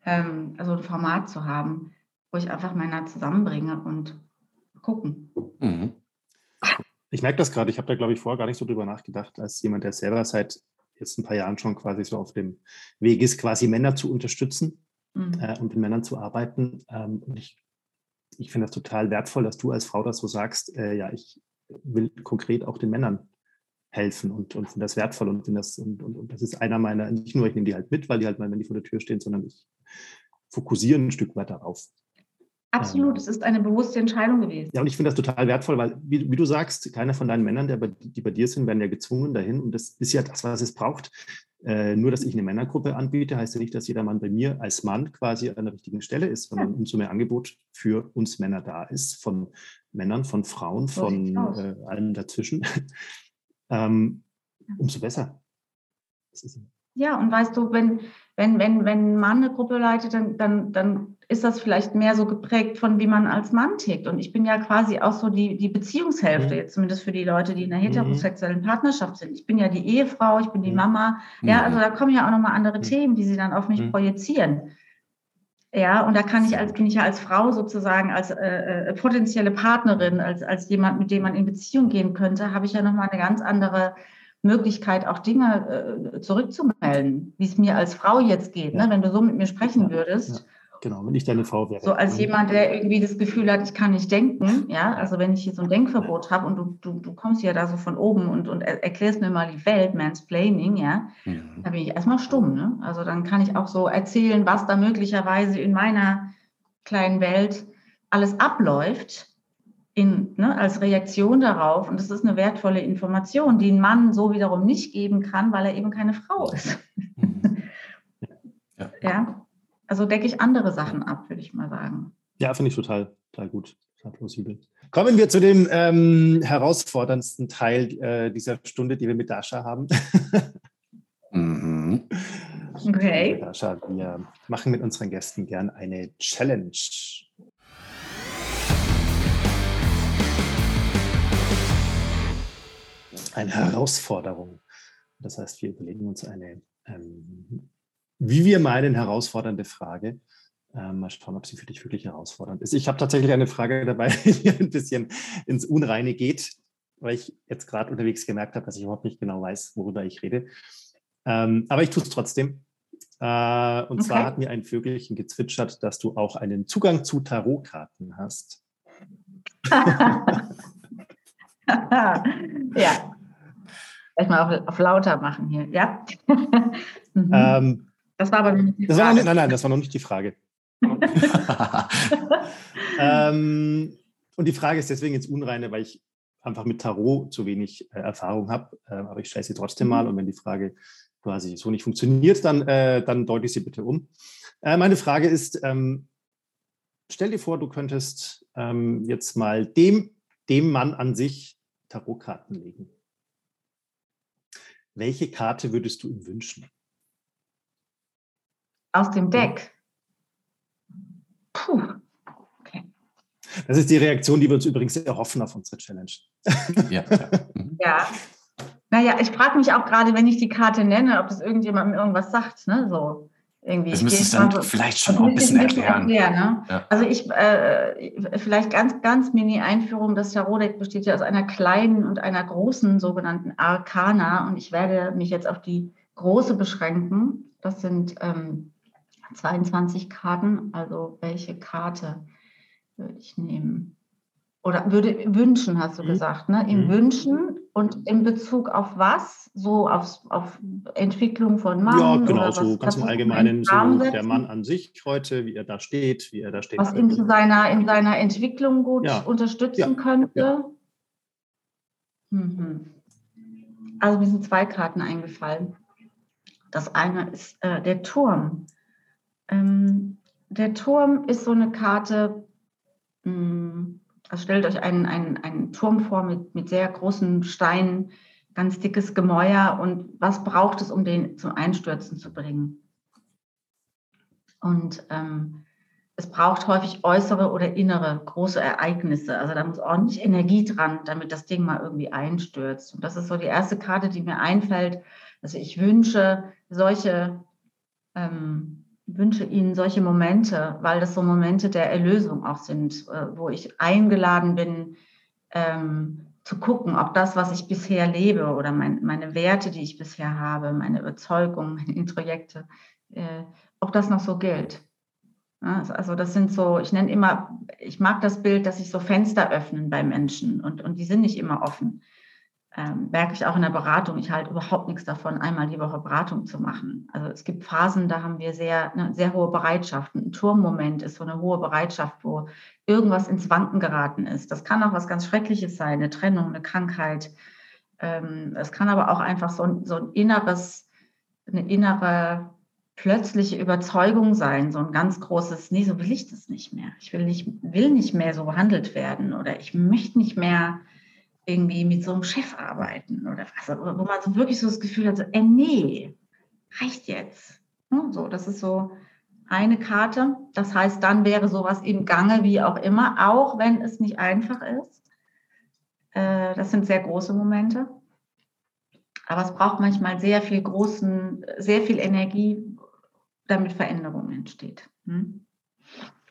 ähm, also ein Format zu haben, wo ich einfach Männer zusammenbringe und gucken. Mhm. Ich merke das gerade, ich habe da, glaube ich, vorher gar nicht so drüber nachgedacht, als jemand, der selber seit jetzt ein paar Jahren schon quasi so auf dem Weg ist, quasi Männer zu unterstützen mhm. äh, und mit Männern zu arbeiten. Ähm, und ich, ich finde das total wertvoll, dass du als Frau das so sagst, äh, ja, ich will konkret auch den Männern helfen und, und finde das wertvoll und finde das, und, und, und, das ist einer meiner, nicht nur, ich nehme die halt mit, weil die halt mal, wenn die vor der Tür stehen, sondern ich fokussiere ein Stück weit darauf. Absolut, ähm, es ist eine bewusste Entscheidung gewesen. Ja, und ich finde das total wertvoll, weil, wie, wie, du sagst, keiner von deinen Männern, der bei, die bei dir sind, werden ja gezwungen dahin. Und das ist ja das, was es braucht. Äh, nur, dass ich eine Männergruppe anbiete, heißt ja nicht, dass jeder Mann bei mir als Mann quasi an der richtigen Stelle ist, sondern ja. umso mehr Angebot für uns Männer da ist, von Männern, von Frauen, von äh, allem dazwischen, [laughs] ähm, umso besser. Ja, und weißt du, wenn, wenn, wenn, wenn ein Mann eine Gruppe leitet, dann, dann, dann ist das vielleicht mehr so geprägt von, wie man als Mann tickt. Und ich bin ja quasi auch so die, die Beziehungshälfte, mhm. jetzt zumindest für die Leute, die in einer mhm. heterosexuellen Partnerschaft sind. Ich bin ja die Ehefrau, ich bin die mhm. Mama. Ja, also da kommen ja auch nochmal andere Themen, die sie dann auf mich projizieren. Ja, und da kann ich als, bin ich ja als Frau sozusagen, als äh, äh, potenzielle Partnerin, als, als jemand, mit dem man in Beziehung gehen könnte, habe ich ja nochmal eine ganz andere Möglichkeit, auch Dinge äh, zurückzumelden, wie es mir als Frau jetzt geht. Ne? Wenn du so mit mir sprechen würdest, Genau, wenn ich deine Frau wäre. So als jemand, der irgendwie das Gefühl hat, ich kann nicht denken, ja, also wenn ich hier so ein Denkverbot habe und du, du, du kommst ja da so von oben und, und erklärst mir mal die Welt, Mansplaining, ja, mhm. da bin ich erstmal stumm, ne? Also dann kann ich auch so erzählen, was da möglicherweise in meiner kleinen Welt alles abläuft. In, ne, als Reaktion darauf. Und das ist eine wertvolle Information, die ein Mann so wiederum nicht geben kann, weil er eben keine Frau ist. Mhm. [laughs] ja. ja. Also decke ich andere Sachen ab, würde ich mal sagen. Ja, finde ich total, total gut, total plausibel. Kommen wir zu dem ähm, herausforderndsten Teil äh, dieser Stunde, die wir mit Dasha haben. mhm. Okay. Dasha, wir machen mit unseren Gästen gern eine Challenge. Eine Herausforderung. Das heißt, wir überlegen uns eine ähm, wie wir meinen, herausfordernde Frage. Ähm, mal schauen, ob sie für dich wirklich herausfordernd ist. Ich habe tatsächlich eine Frage [laughs] dabei, die ein bisschen ins Unreine geht, weil ich jetzt gerade unterwegs gemerkt habe, dass ich überhaupt nicht genau weiß, worüber ich rede. Ähm, aber ich tue es trotzdem. Äh, und okay. zwar hat mir ein Vögelchen gezwitschert, dass du auch einen Zugang zu Tarotkarten hast. [laughs] ja. Vielleicht mal auf, auf, lauter machen hier, ja? [laughs] mhm. ähm, das war aber nicht die Frage. Noch, nein, nein, das war noch nicht die Frage. [laughs] ähm, und die Frage ist deswegen jetzt unreine, weil ich einfach mit Tarot zu wenig äh, Erfahrung habe. Äh, aber ich stelle sie trotzdem mal. Mhm. Und wenn die Frage quasi so nicht funktioniert, dann, äh, dann deute ich sie bitte um. Äh, meine Frage ist, ähm, stell dir vor, du könntest ähm, jetzt mal dem, dem Mann an sich Tarotkarten legen. Welche Karte würdest du ihm wünschen? Aus dem Deck. Puh. Okay. Das ist die Reaktion, die wir uns übrigens erhoffen auf unsere Challenge. [laughs] Ja. ja. Naja, ich frage mich auch gerade, wenn ich die Karte nenne, ob das irgendjemandem irgendwas sagt. Ne? So. Irgendwie. Das müsstest du dann so, vielleicht schon auch ein bisschen erklären. erklären ne? ja. Also ich, äh, vielleicht ganz, ganz Mini-Einführung, das Tarot-Deck besteht ja aus einer kleinen und einer großen sogenannten Arkana und ich werde mich jetzt auf die große beschränken. Das sind ähm, 22 Karten, also welche Karte würde ich nehmen? Oder würde wünschen, hast du mhm. gesagt, ne? Im mhm. Wünschen und in Bezug auf was? So auf, auf Entwicklung von Mann? Ja, genau, so ganz im Allgemeinen, so der Mann an sich heute, wie er da steht, wie er da steht. Was ihn in seiner, in seiner Entwicklung gut ja. unterstützen ja. könnte. Ja. Mhm. Also mir sind zwei Karten eingefallen. Das eine ist äh, der Turm. Ähm, der Turm ist so eine Karte, hm, also stellt euch einen, einen, einen Turm vor mit, mit sehr großen Steinen, ganz dickes Gemäuer und was braucht es, um den zum Einstürzen zu bringen? Und ähm, es braucht häufig äußere oder innere große Ereignisse. Also da muss ordentlich Energie dran, damit das Ding mal irgendwie einstürzt. Und das ist so die erste Karte, die mir einfällt. Also ich wünsche solche, ähm, wünsche Ihnen solche Momente, weil das so Momente der Erlösung auch sind, äh, wo ich eingeladen bin, ähm, zu gucken, ob das, was ich bisher lebe oder mein, meine Werte, die ich bisher habe, meine Überzeugungen, [laughs] meine Introjekte, äh, ob das noch so gilt. Also das sind so, ich nenne immer, ich mag das Bild, dass sich so Fenster öffnen bei Menschen und, und die sind nicht immer offen. Ähm, merke ich auch in der Beratung. Ich halte überhaupt nichts davon, einmal die Woche Beratung zu machen. Also es gibt Phasen, da haben wir sehr, eine sehr hohe Bereitschaft. Ein Turmmoment ist so eine hohe Bereitschaft, wo irgendwas ins Wanken geraten ist. Das kann auch was ganz Schreckliches sein, eine Trennung, eine Krankheit. Ähm, es kann aber auch einfach so, so ein inneres, eine innere plötzliche Überzeugung sein, so ein ganz großes, nee, so will ich das nicht mehr. Ich will nicht, will nicht mehr so behandelt werden oder ich möchte nicht mehr irgendwie mit so einem Chef arbeiten oder was, wo man so wirklich so das Gefühl hat, so, äh, nee, reicht jetzt. So, das ist so eine Karte. Das heißt, dann wäre sowas im Gange, wie auch immer, auch wenn es nicht einfach ist. Äh, das sind sehr große Momente. Aber es braucht manchmal sehr viel großen, sehr viel Energie, damit Veränderung entsteht. Hm?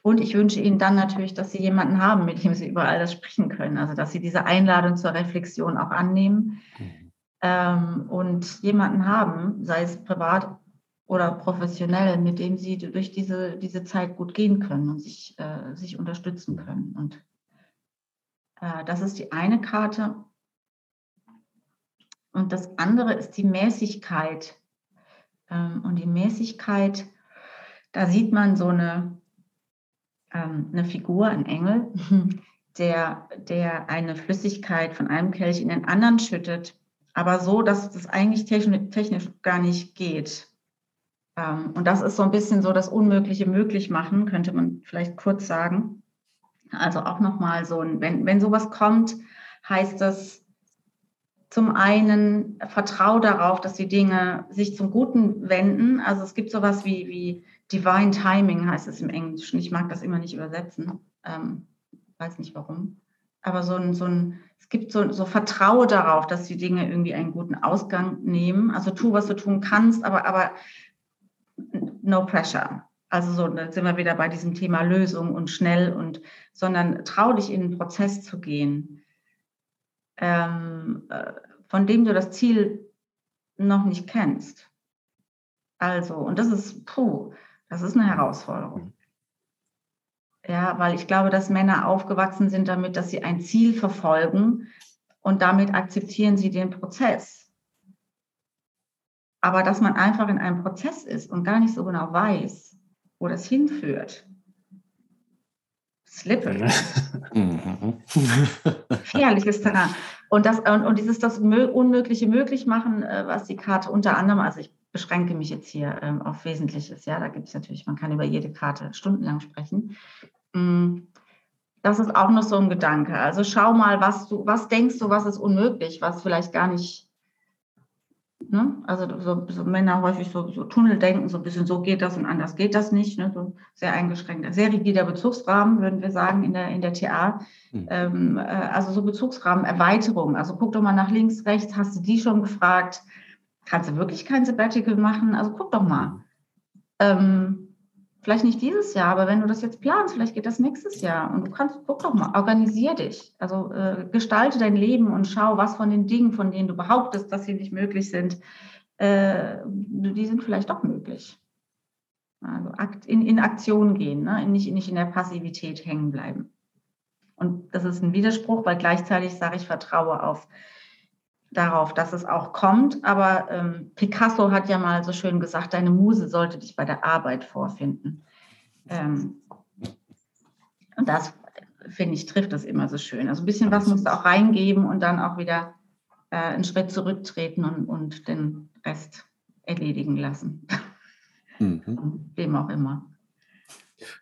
Und ich wünsche Ihnen dann natürlich, dass Sie jemanden haben, mit dem Sie über all das sprechen können. Also, dass Sie diese Einladung zur Reflexion auch annehmen mhm. ähm, und jemanden haben, sei es privat oder professionell, mit dem Sie durch diese, diese Zeit gut gehen können und sich, äh, sich unterstützen können. Und äh, das ist die eine Karte. Und das andere ist die Mäßigkeit, ähm, und die Mäßigkeit, da sieht man so eine, ähm, eine Figur, ein Engel, [laughs] der, der eine Flüssigkeit von einem Kelch in den anderen schüttet, aber so, dass das eigentlich technisch, gar nicht geht. Ähm, und das ist so ein bisschen so das Unmögliche möglich machen, könnte man vielleicht kurz sagen. Also auch nochmal so, wenn, wenn sowas kommt, heißt das, zum einen vertraue darauf, dass die Dinge sich zum Guten wenden. Also es gibt sowas wie, wie Divine Timing, heißt es im Englischen. Ich mag das immer nicht übersetzen. Ähm, weiß nicht warum. Aber so ein, so ein, es gibt so, so Vertraue darauf, dass die Dinge irgendwie einen guten Ausgang nehmen. Also tu, was du tun kannst, aber, aber no pressure. Also so, da sind wir wieder bei diesem Thema Lösung und schnell und, sondern trau dich in den Prozess zu gehen ähm, äh, von dem du das Ziel noch nicht kennst. Also, und das ist, puh, das ist eine Herausforderung. Ja, weil ich glaube, dass Männer aufgewachsen sind damit, dass sie ein Ziel verfolgen und damit akzeptieren sie den Prozess. Aber dass man einfach in einem Prozess ist und gar nicht so genau weiß, wo das hinführt, slippery. Mhm. Gefährliches Terrain. Und, das, und, und dieses das Unmögliche möglich machen, äh, was die Karte unter anderem, also ich beschränke mich jetzt hier ähm, auf Wesentliches, ja, da gibt es natürlich, man kann über jede Karte stundenlang sprechen. Mm, das ist auch noch so ein Gedanke. Also schau mal, was du, was denkst du, was ist unmöglich, was vielleicht gar nicht Ne? Also so, so, Männer häufig so, so Tunneldenken, so ein bisschen so geht das und anders geht das nicht. Ne? So sehr eingeschränkter, sehr rigider Bezugsrahmen, würden wir sagen, in der, in der TA. Mhm. Ähm, äh, also so Bezugsrahmenerweiterung. Also guck doch mal nach links, rechts, hast du die schon gefragt? Kannst du wirklich kein Sabbatical machen? Also guck doch mal. Ähm, Vielleicht nicht dieses Jahr, aber wenn du das jetzt planst, vielleicht geht das nächstes Jahr. Und du kannst, guck doch mal, organisier dich. Also äh, gestalte dein Leben und schau, was von den Dingen, von denen du behauptest, dass sie nicht möglich sind, äh, die sind vielleicht doch möglich. Also in, in Aktion gehen, ne? nicht, nicht in der Passivität hängen bleiben. Und das ist ein Widerspruch, weil gleichzeitig sage ich, vertraue auf darauf, dass es auch kommt. Aber ähm, Picasso hat ja mal so schön gesagt, deine Muse sollte dich bei der Arbeit vorfinden. Ähm, und das, finde ich, trifft das immer so schön. Also ein bisschen was musst du auch reingeben und dann auch wieder äh, einen Schritt zurücktreten und, und den Rest erledigen lassen. Mhm. Wem auch immer.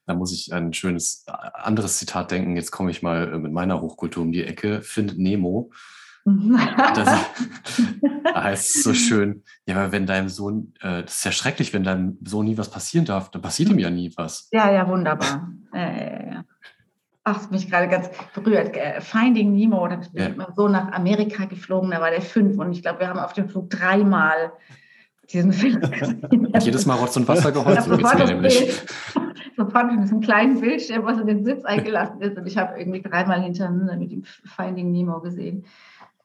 Da muss ich ein schönes anderes Zitat denken. Jetzt komme ich mal äh, mit meiner Hochkultur um die Ecke. Findet Nemo. Das, [laughs] da heißt es so schön, ja, aber wenn deinem Sohn, äh, das ist ja schrecklich, wenn deinem Sohn nie was passieren darf, dann passiert ihm ja nie was. Ja, ja, wunderbar. Äh, ja. Ach, das mich gerade ganz berührt. Äh, Finding Nemo, da bin ich ja. mit meinem Sohn nach Amerika geflogen, da war der fünf und ich glaube, wir haben auf dem Flug dreimal diesen Film [laughs] gesehen. jedes Mal Rotz und Wasser geholt, so geht's mir nämlich. Sofort mit diesem kleinen Bildschirm, was in den Sitz eingelassen ist und ich habe irgendwie dreimal hintereinander mit dem Finding Nemo gesehen.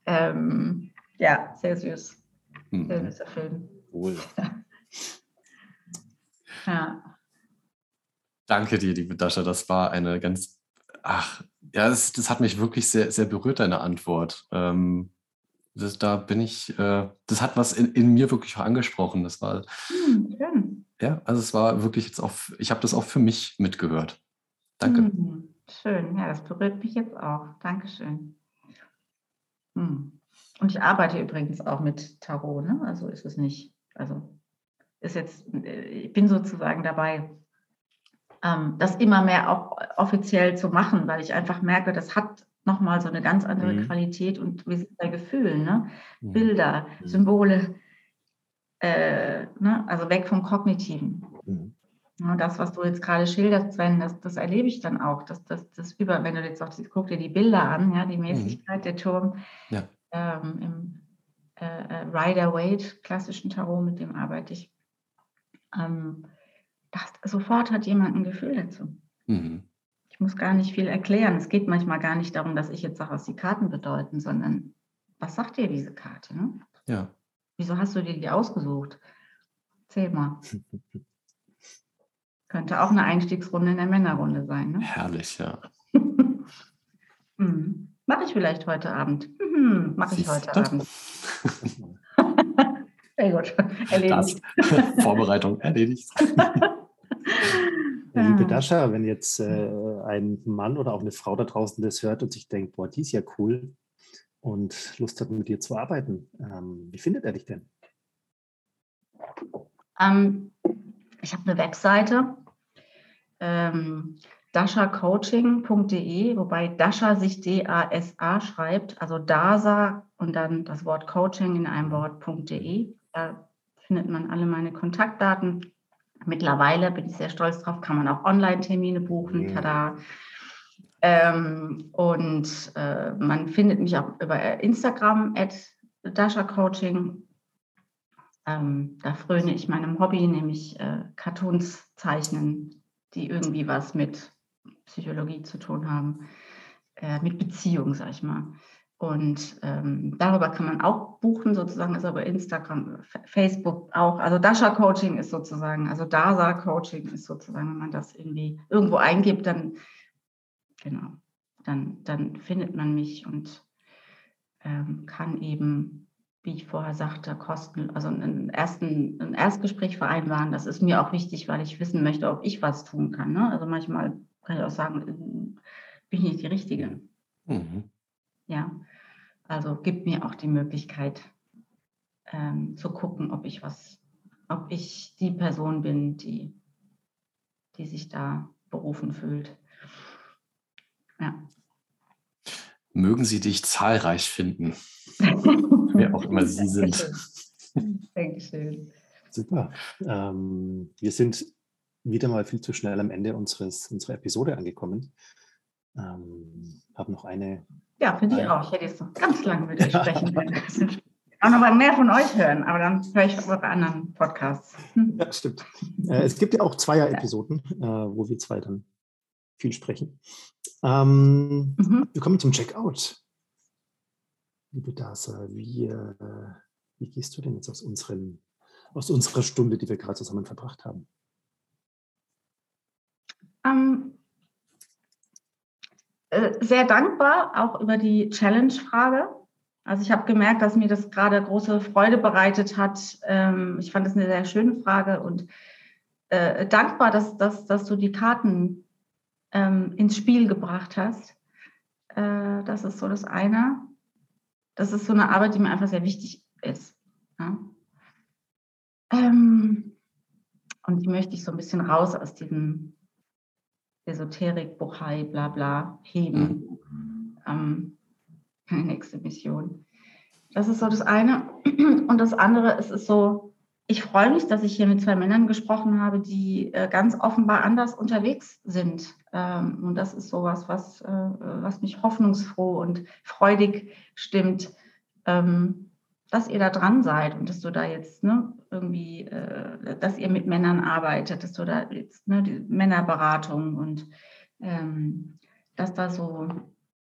Ähm, ja, sehr süß. Hm. Sehr süßer Film. Cool. [laughs] ja. Danke dir, liebe Dasha. Das war eine ganz Ach, ja, das, das hat mich wirklich sehr, sehr berührt, deine Antwort. Ähm, das, da bin ich, äh, das hat was in, in, mir wirklich angesprochen. Das war, hm, schön. ja, also es war wirklich jetzt auch, ich habe das auch für mich mitgehört. Danke. Hm, schön, ja, das berührt mich jetzt auch. Dankeschön. Hm. Und ich arbeite übrigens auch mit Tarot, ne? Also ist es nicht, also ist jetzt, äh, ich bin sozusagen dabei, ähm, das immer mehr auch offiziell zu machen, weil ich einfach merke, das hat nochmal so eine ganz andere mhm. Qualität und wir sind bei Gefühlen, ne? Mhm. Bilder, mhm. Symbole, äh, ne? also weg vom Kognitiven. Mhm. Das, was du jetzt gerade schilderst, Sven, das, das erlebe ich dann auch. Das, das, das über, wenn du jetzt auch guck dir die Bilder an, ja, die mhm. Mäßigkeit, der Turm ja. ähm, im äh, äh Rider-Waite, klassischen Tarot, mit dem arbeite ich. Ähm, das, sofort hat jemand ein Gefühl dazu. Mhm. Ich muss gar nicht viel erklären. Es geht manchmal gar nicht darum, dass ich jetzt sage, was die Karten bedeuten, sondern was sagt dir diese Karte? Ne? Ja. Wieso hast du dir die ausgesucht? Erzähl mal. [laughs] Könnte auch eine Einstiegsrunde in der Männerrunde sein. Ne? Herrlich, ja. [laughs] hm. Mache ich vielleicht heute Abend. Hm, Mache ich heute Abend. [laughs] Sehr gut. Erledigt. Das, [laughs] Vorbereitung erledigt. Liebe Dascha, wenn jetzt äh, ein Mann oder auch eine Frau da draußen das hört und sich denkt, boah, die ist ja cool und Lust hat, mit dir zu arbeiten, ähm, wie findet er dich denn? Ähm, ich habe eine Webseite, ähm, dashacoaching.de, wobei Dasha sich D-A-S-A schreibt, also DASA und dann das Wort Coaching in einem Wort.de. Da findet man alle meine Kontaktdaten. Mittlerweile bin ich sehr stolz drauf, kann man auch Online-Termine buchen. Mhm. Tada. Ähm, und äh, man findet mich auch über Instagram at Dasha Coaching. Ähm, da fröne ich meinem Hobby, nämlich äh, Cartoons zeichnen, die irgendwie was mit Psychologie zu tun haben, äh, mit Beziehung, sag ich mal. Und ähm, darüber kann man auch buchen, sozusagen, ist aber Instagram, Facebook auch. Also Dasha Coaching ist sozusagen, also Dasa Coaching ist sozusagen, wenn man das irgendwie irgendwo eingibt, dann, genau, dann, dann findet man mich und ähm, kann eben, wie ich vorher sagte, kosten, also einen ersten, ein Erstgespräch vereinbaren. Das ist mir auch wichtig, weil ich wissen möchte, ob ich was tun kann. Ne? Also manchmal kann ich auch sagen, bin ich nicht die Richtige. Mhm. Ja, also gibt mir auch die Möglichkeit ähm, zu gucken, ob ich was, ob ich die Person bin, die, die sich da berufen fühlt. Ja. Mögen Sie dich zahlreich finden, [laughs] wer auch immer Sie [laughs] sind. Dankeschön. Super. Ähm, wir sind wieder mal viel zu schnell am Ende unseres, unserer Episode angekommen. Ähm, habe noch eine ja, finde ich auch. Ich hätte jetzt noch ganz lange mit euch sprechen können. [laughs] auch noch mal mehr von euch hören, aber dann höre ich eure anderen Podcasts. Hm. Ja, stimmt. Äh, es gibt ja auch Zweier-Episoden, äh, wo wir zwei dann viel sprechen. Ähm, mhm. Wir kommen zum Checkout. Liebe Dasa, wie, äh, wie gehst du denn jetzt aus, unseren, aus unserer Stunde, die wir gerade zusammen verbracht haben? Ähm, äh, sehr dankbar, auch über die Challenge-Frage. Also ich habe gemerkt, dass mir das gerade große Freude bereitet hat. Ähm, ich fand es eine sehr schöne Frage und äh, dankbar, dass, dass, dass du die Karten ähm, ins Spiel gebracht hast. Das ist so das eine. Das ist so eine Arbeit, die mir einfach sehr wichtig ist. Ja? Ähm, und die möchte ich so ein bisschen raus aus diesem Esoterik, Bohai, bla bla, heben. Mhm. Ähm, meine [laughs] nächste Mission. Das ist so das eine. Und das andere, es ist so, ich freue mich, dass ich hier mit zwei Männern gesprochen habe, die äh, ganz offenbar anders unterwegs sind. Ähm, und das ist sowas, was, äh, was mich hoffnungsfroh und freudig stimmt, ähm, dass ihr da dran seid und dass du da jetzt ne, irgendwie, äh, dass ihr mit Männern arbeitet, dass du da jetzt ne, die Männerberatung und ähm, dass da so,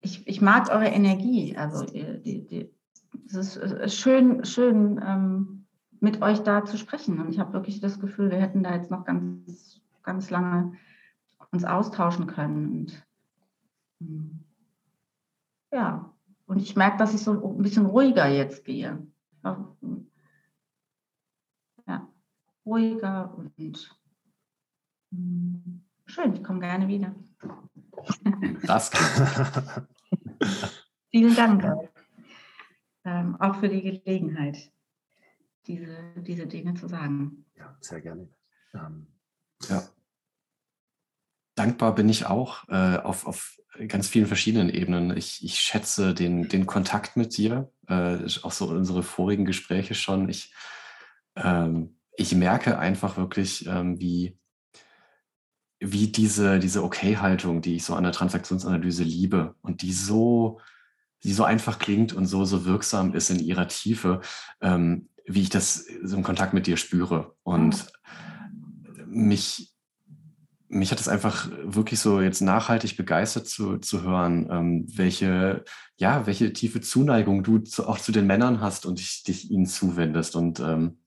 ich, ich mag eure Energie. Also die, die, es ist, ist schön, schön ähm, mit euch da zu sprechen. Und ich habe wirklich das Gefühl, wir hätten da jetzt noch ganz, ganz lange uns austauschen können. Und hm, ja, und ich merke, dass ich so ein bisschen ruhiger jetzt gehe. Ja, ruhiger und hm, schön, ich komme gerne wieder. Das [laughs] [laughs] Vielen Dank. Ähm, auch für die Gelegenheit diese, diese Dinge zu sagen. Ja, sehr gerne. Ähm, ja. Dankbar bin ich auch äh, auf, auf ganz vielen verschiedenen Ebenen. Ich, ich schätze den, den Kontakt mit dir, äh, auch so unsere vorigen Gespräche schon. Ich, ähm, ich merke einfach wirklich, ähm, wie, wie diese, diese Okay-Haltung, die ich so an der Transaktionsanalyse liebe und die so, die so einfach klingt und so, so wirksam ist in ihrer Tiefe, ähm, wie ich das so im Kontakt mit dir spüre. Und mich, mich hat es einfach wirklich so jetzt nachhaltig begeistert zu, zu hören, ähm, welche, ja, welche tiefe Zuneigung du zu, auch zu den Männern hast und dich, dich ihnen zuwendest. Und ähm,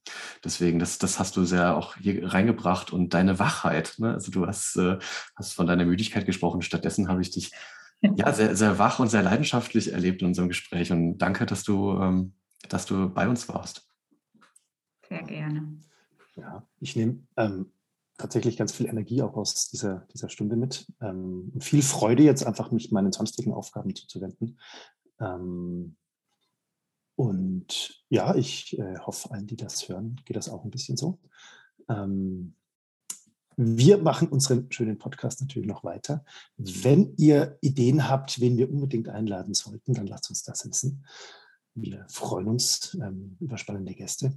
deswegen, das, das hast du sehr auch hier reingebracht und deine Wachheit. Ne? Also du hast, äh, hast von deiner Müdigkeit gesprochen. Stattdessen habe ich dich ja sehr, sehr wach und sehr leidenschaftlich erlebt in unserem Gespräch. Und danke, dass du, ähm, dass du bei uns warst. Sehr gerne. Ja, ich nehme ähm, tatsächlich ganz viel Energie auch aus dieser, dieser Stunde mit. Ähm, und viel Freude, jetzt einfach mich meinen sonstigen Aufgaben zuzuwenden. Ähm, und ja, ich äh, hoffe, allen, die das hören, geht das auch ein bisschen so. Ähm, wir machen unseren schönen Podcast natürlich noch weiter. Wenn ihr Ideen habt, wen wir unbedingt einladen sollten, dann lasst uns das wissen. Wir freuen uns ähm, über spannende Gäste.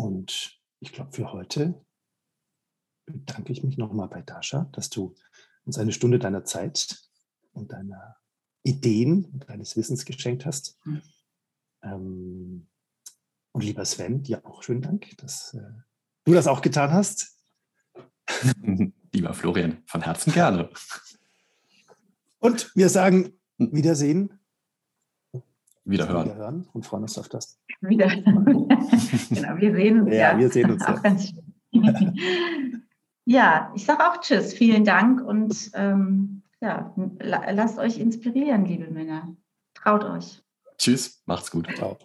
Und ich glaube, für heute bedanke ich mich nochmal bei Dasha, dass du uns eine Stunde deiner Zeit und deiner Ideen und deines Wissens geschenkt hast. Mhm. Ähm, und lieber Sven, dir auch schönen Dank, dass äh, du das auch getan hast. [laughs] lieber Florian, von Herzen gerne. Und wir sagen hm. Wiedersehen Wiederhören. Wiederhören und freuen uns auf das. [laughs] Wiederhören. [laughs] genau, wir sehen uns. Ja, ja. wir sehen uns. [laughs] Auch ganz ja, ich sage auch Tschüss, vielen Dank und ähm, ja, lasst euch inspirieren, liebe Männer. Traut euch. Tschüss, macht's gut. Ciao.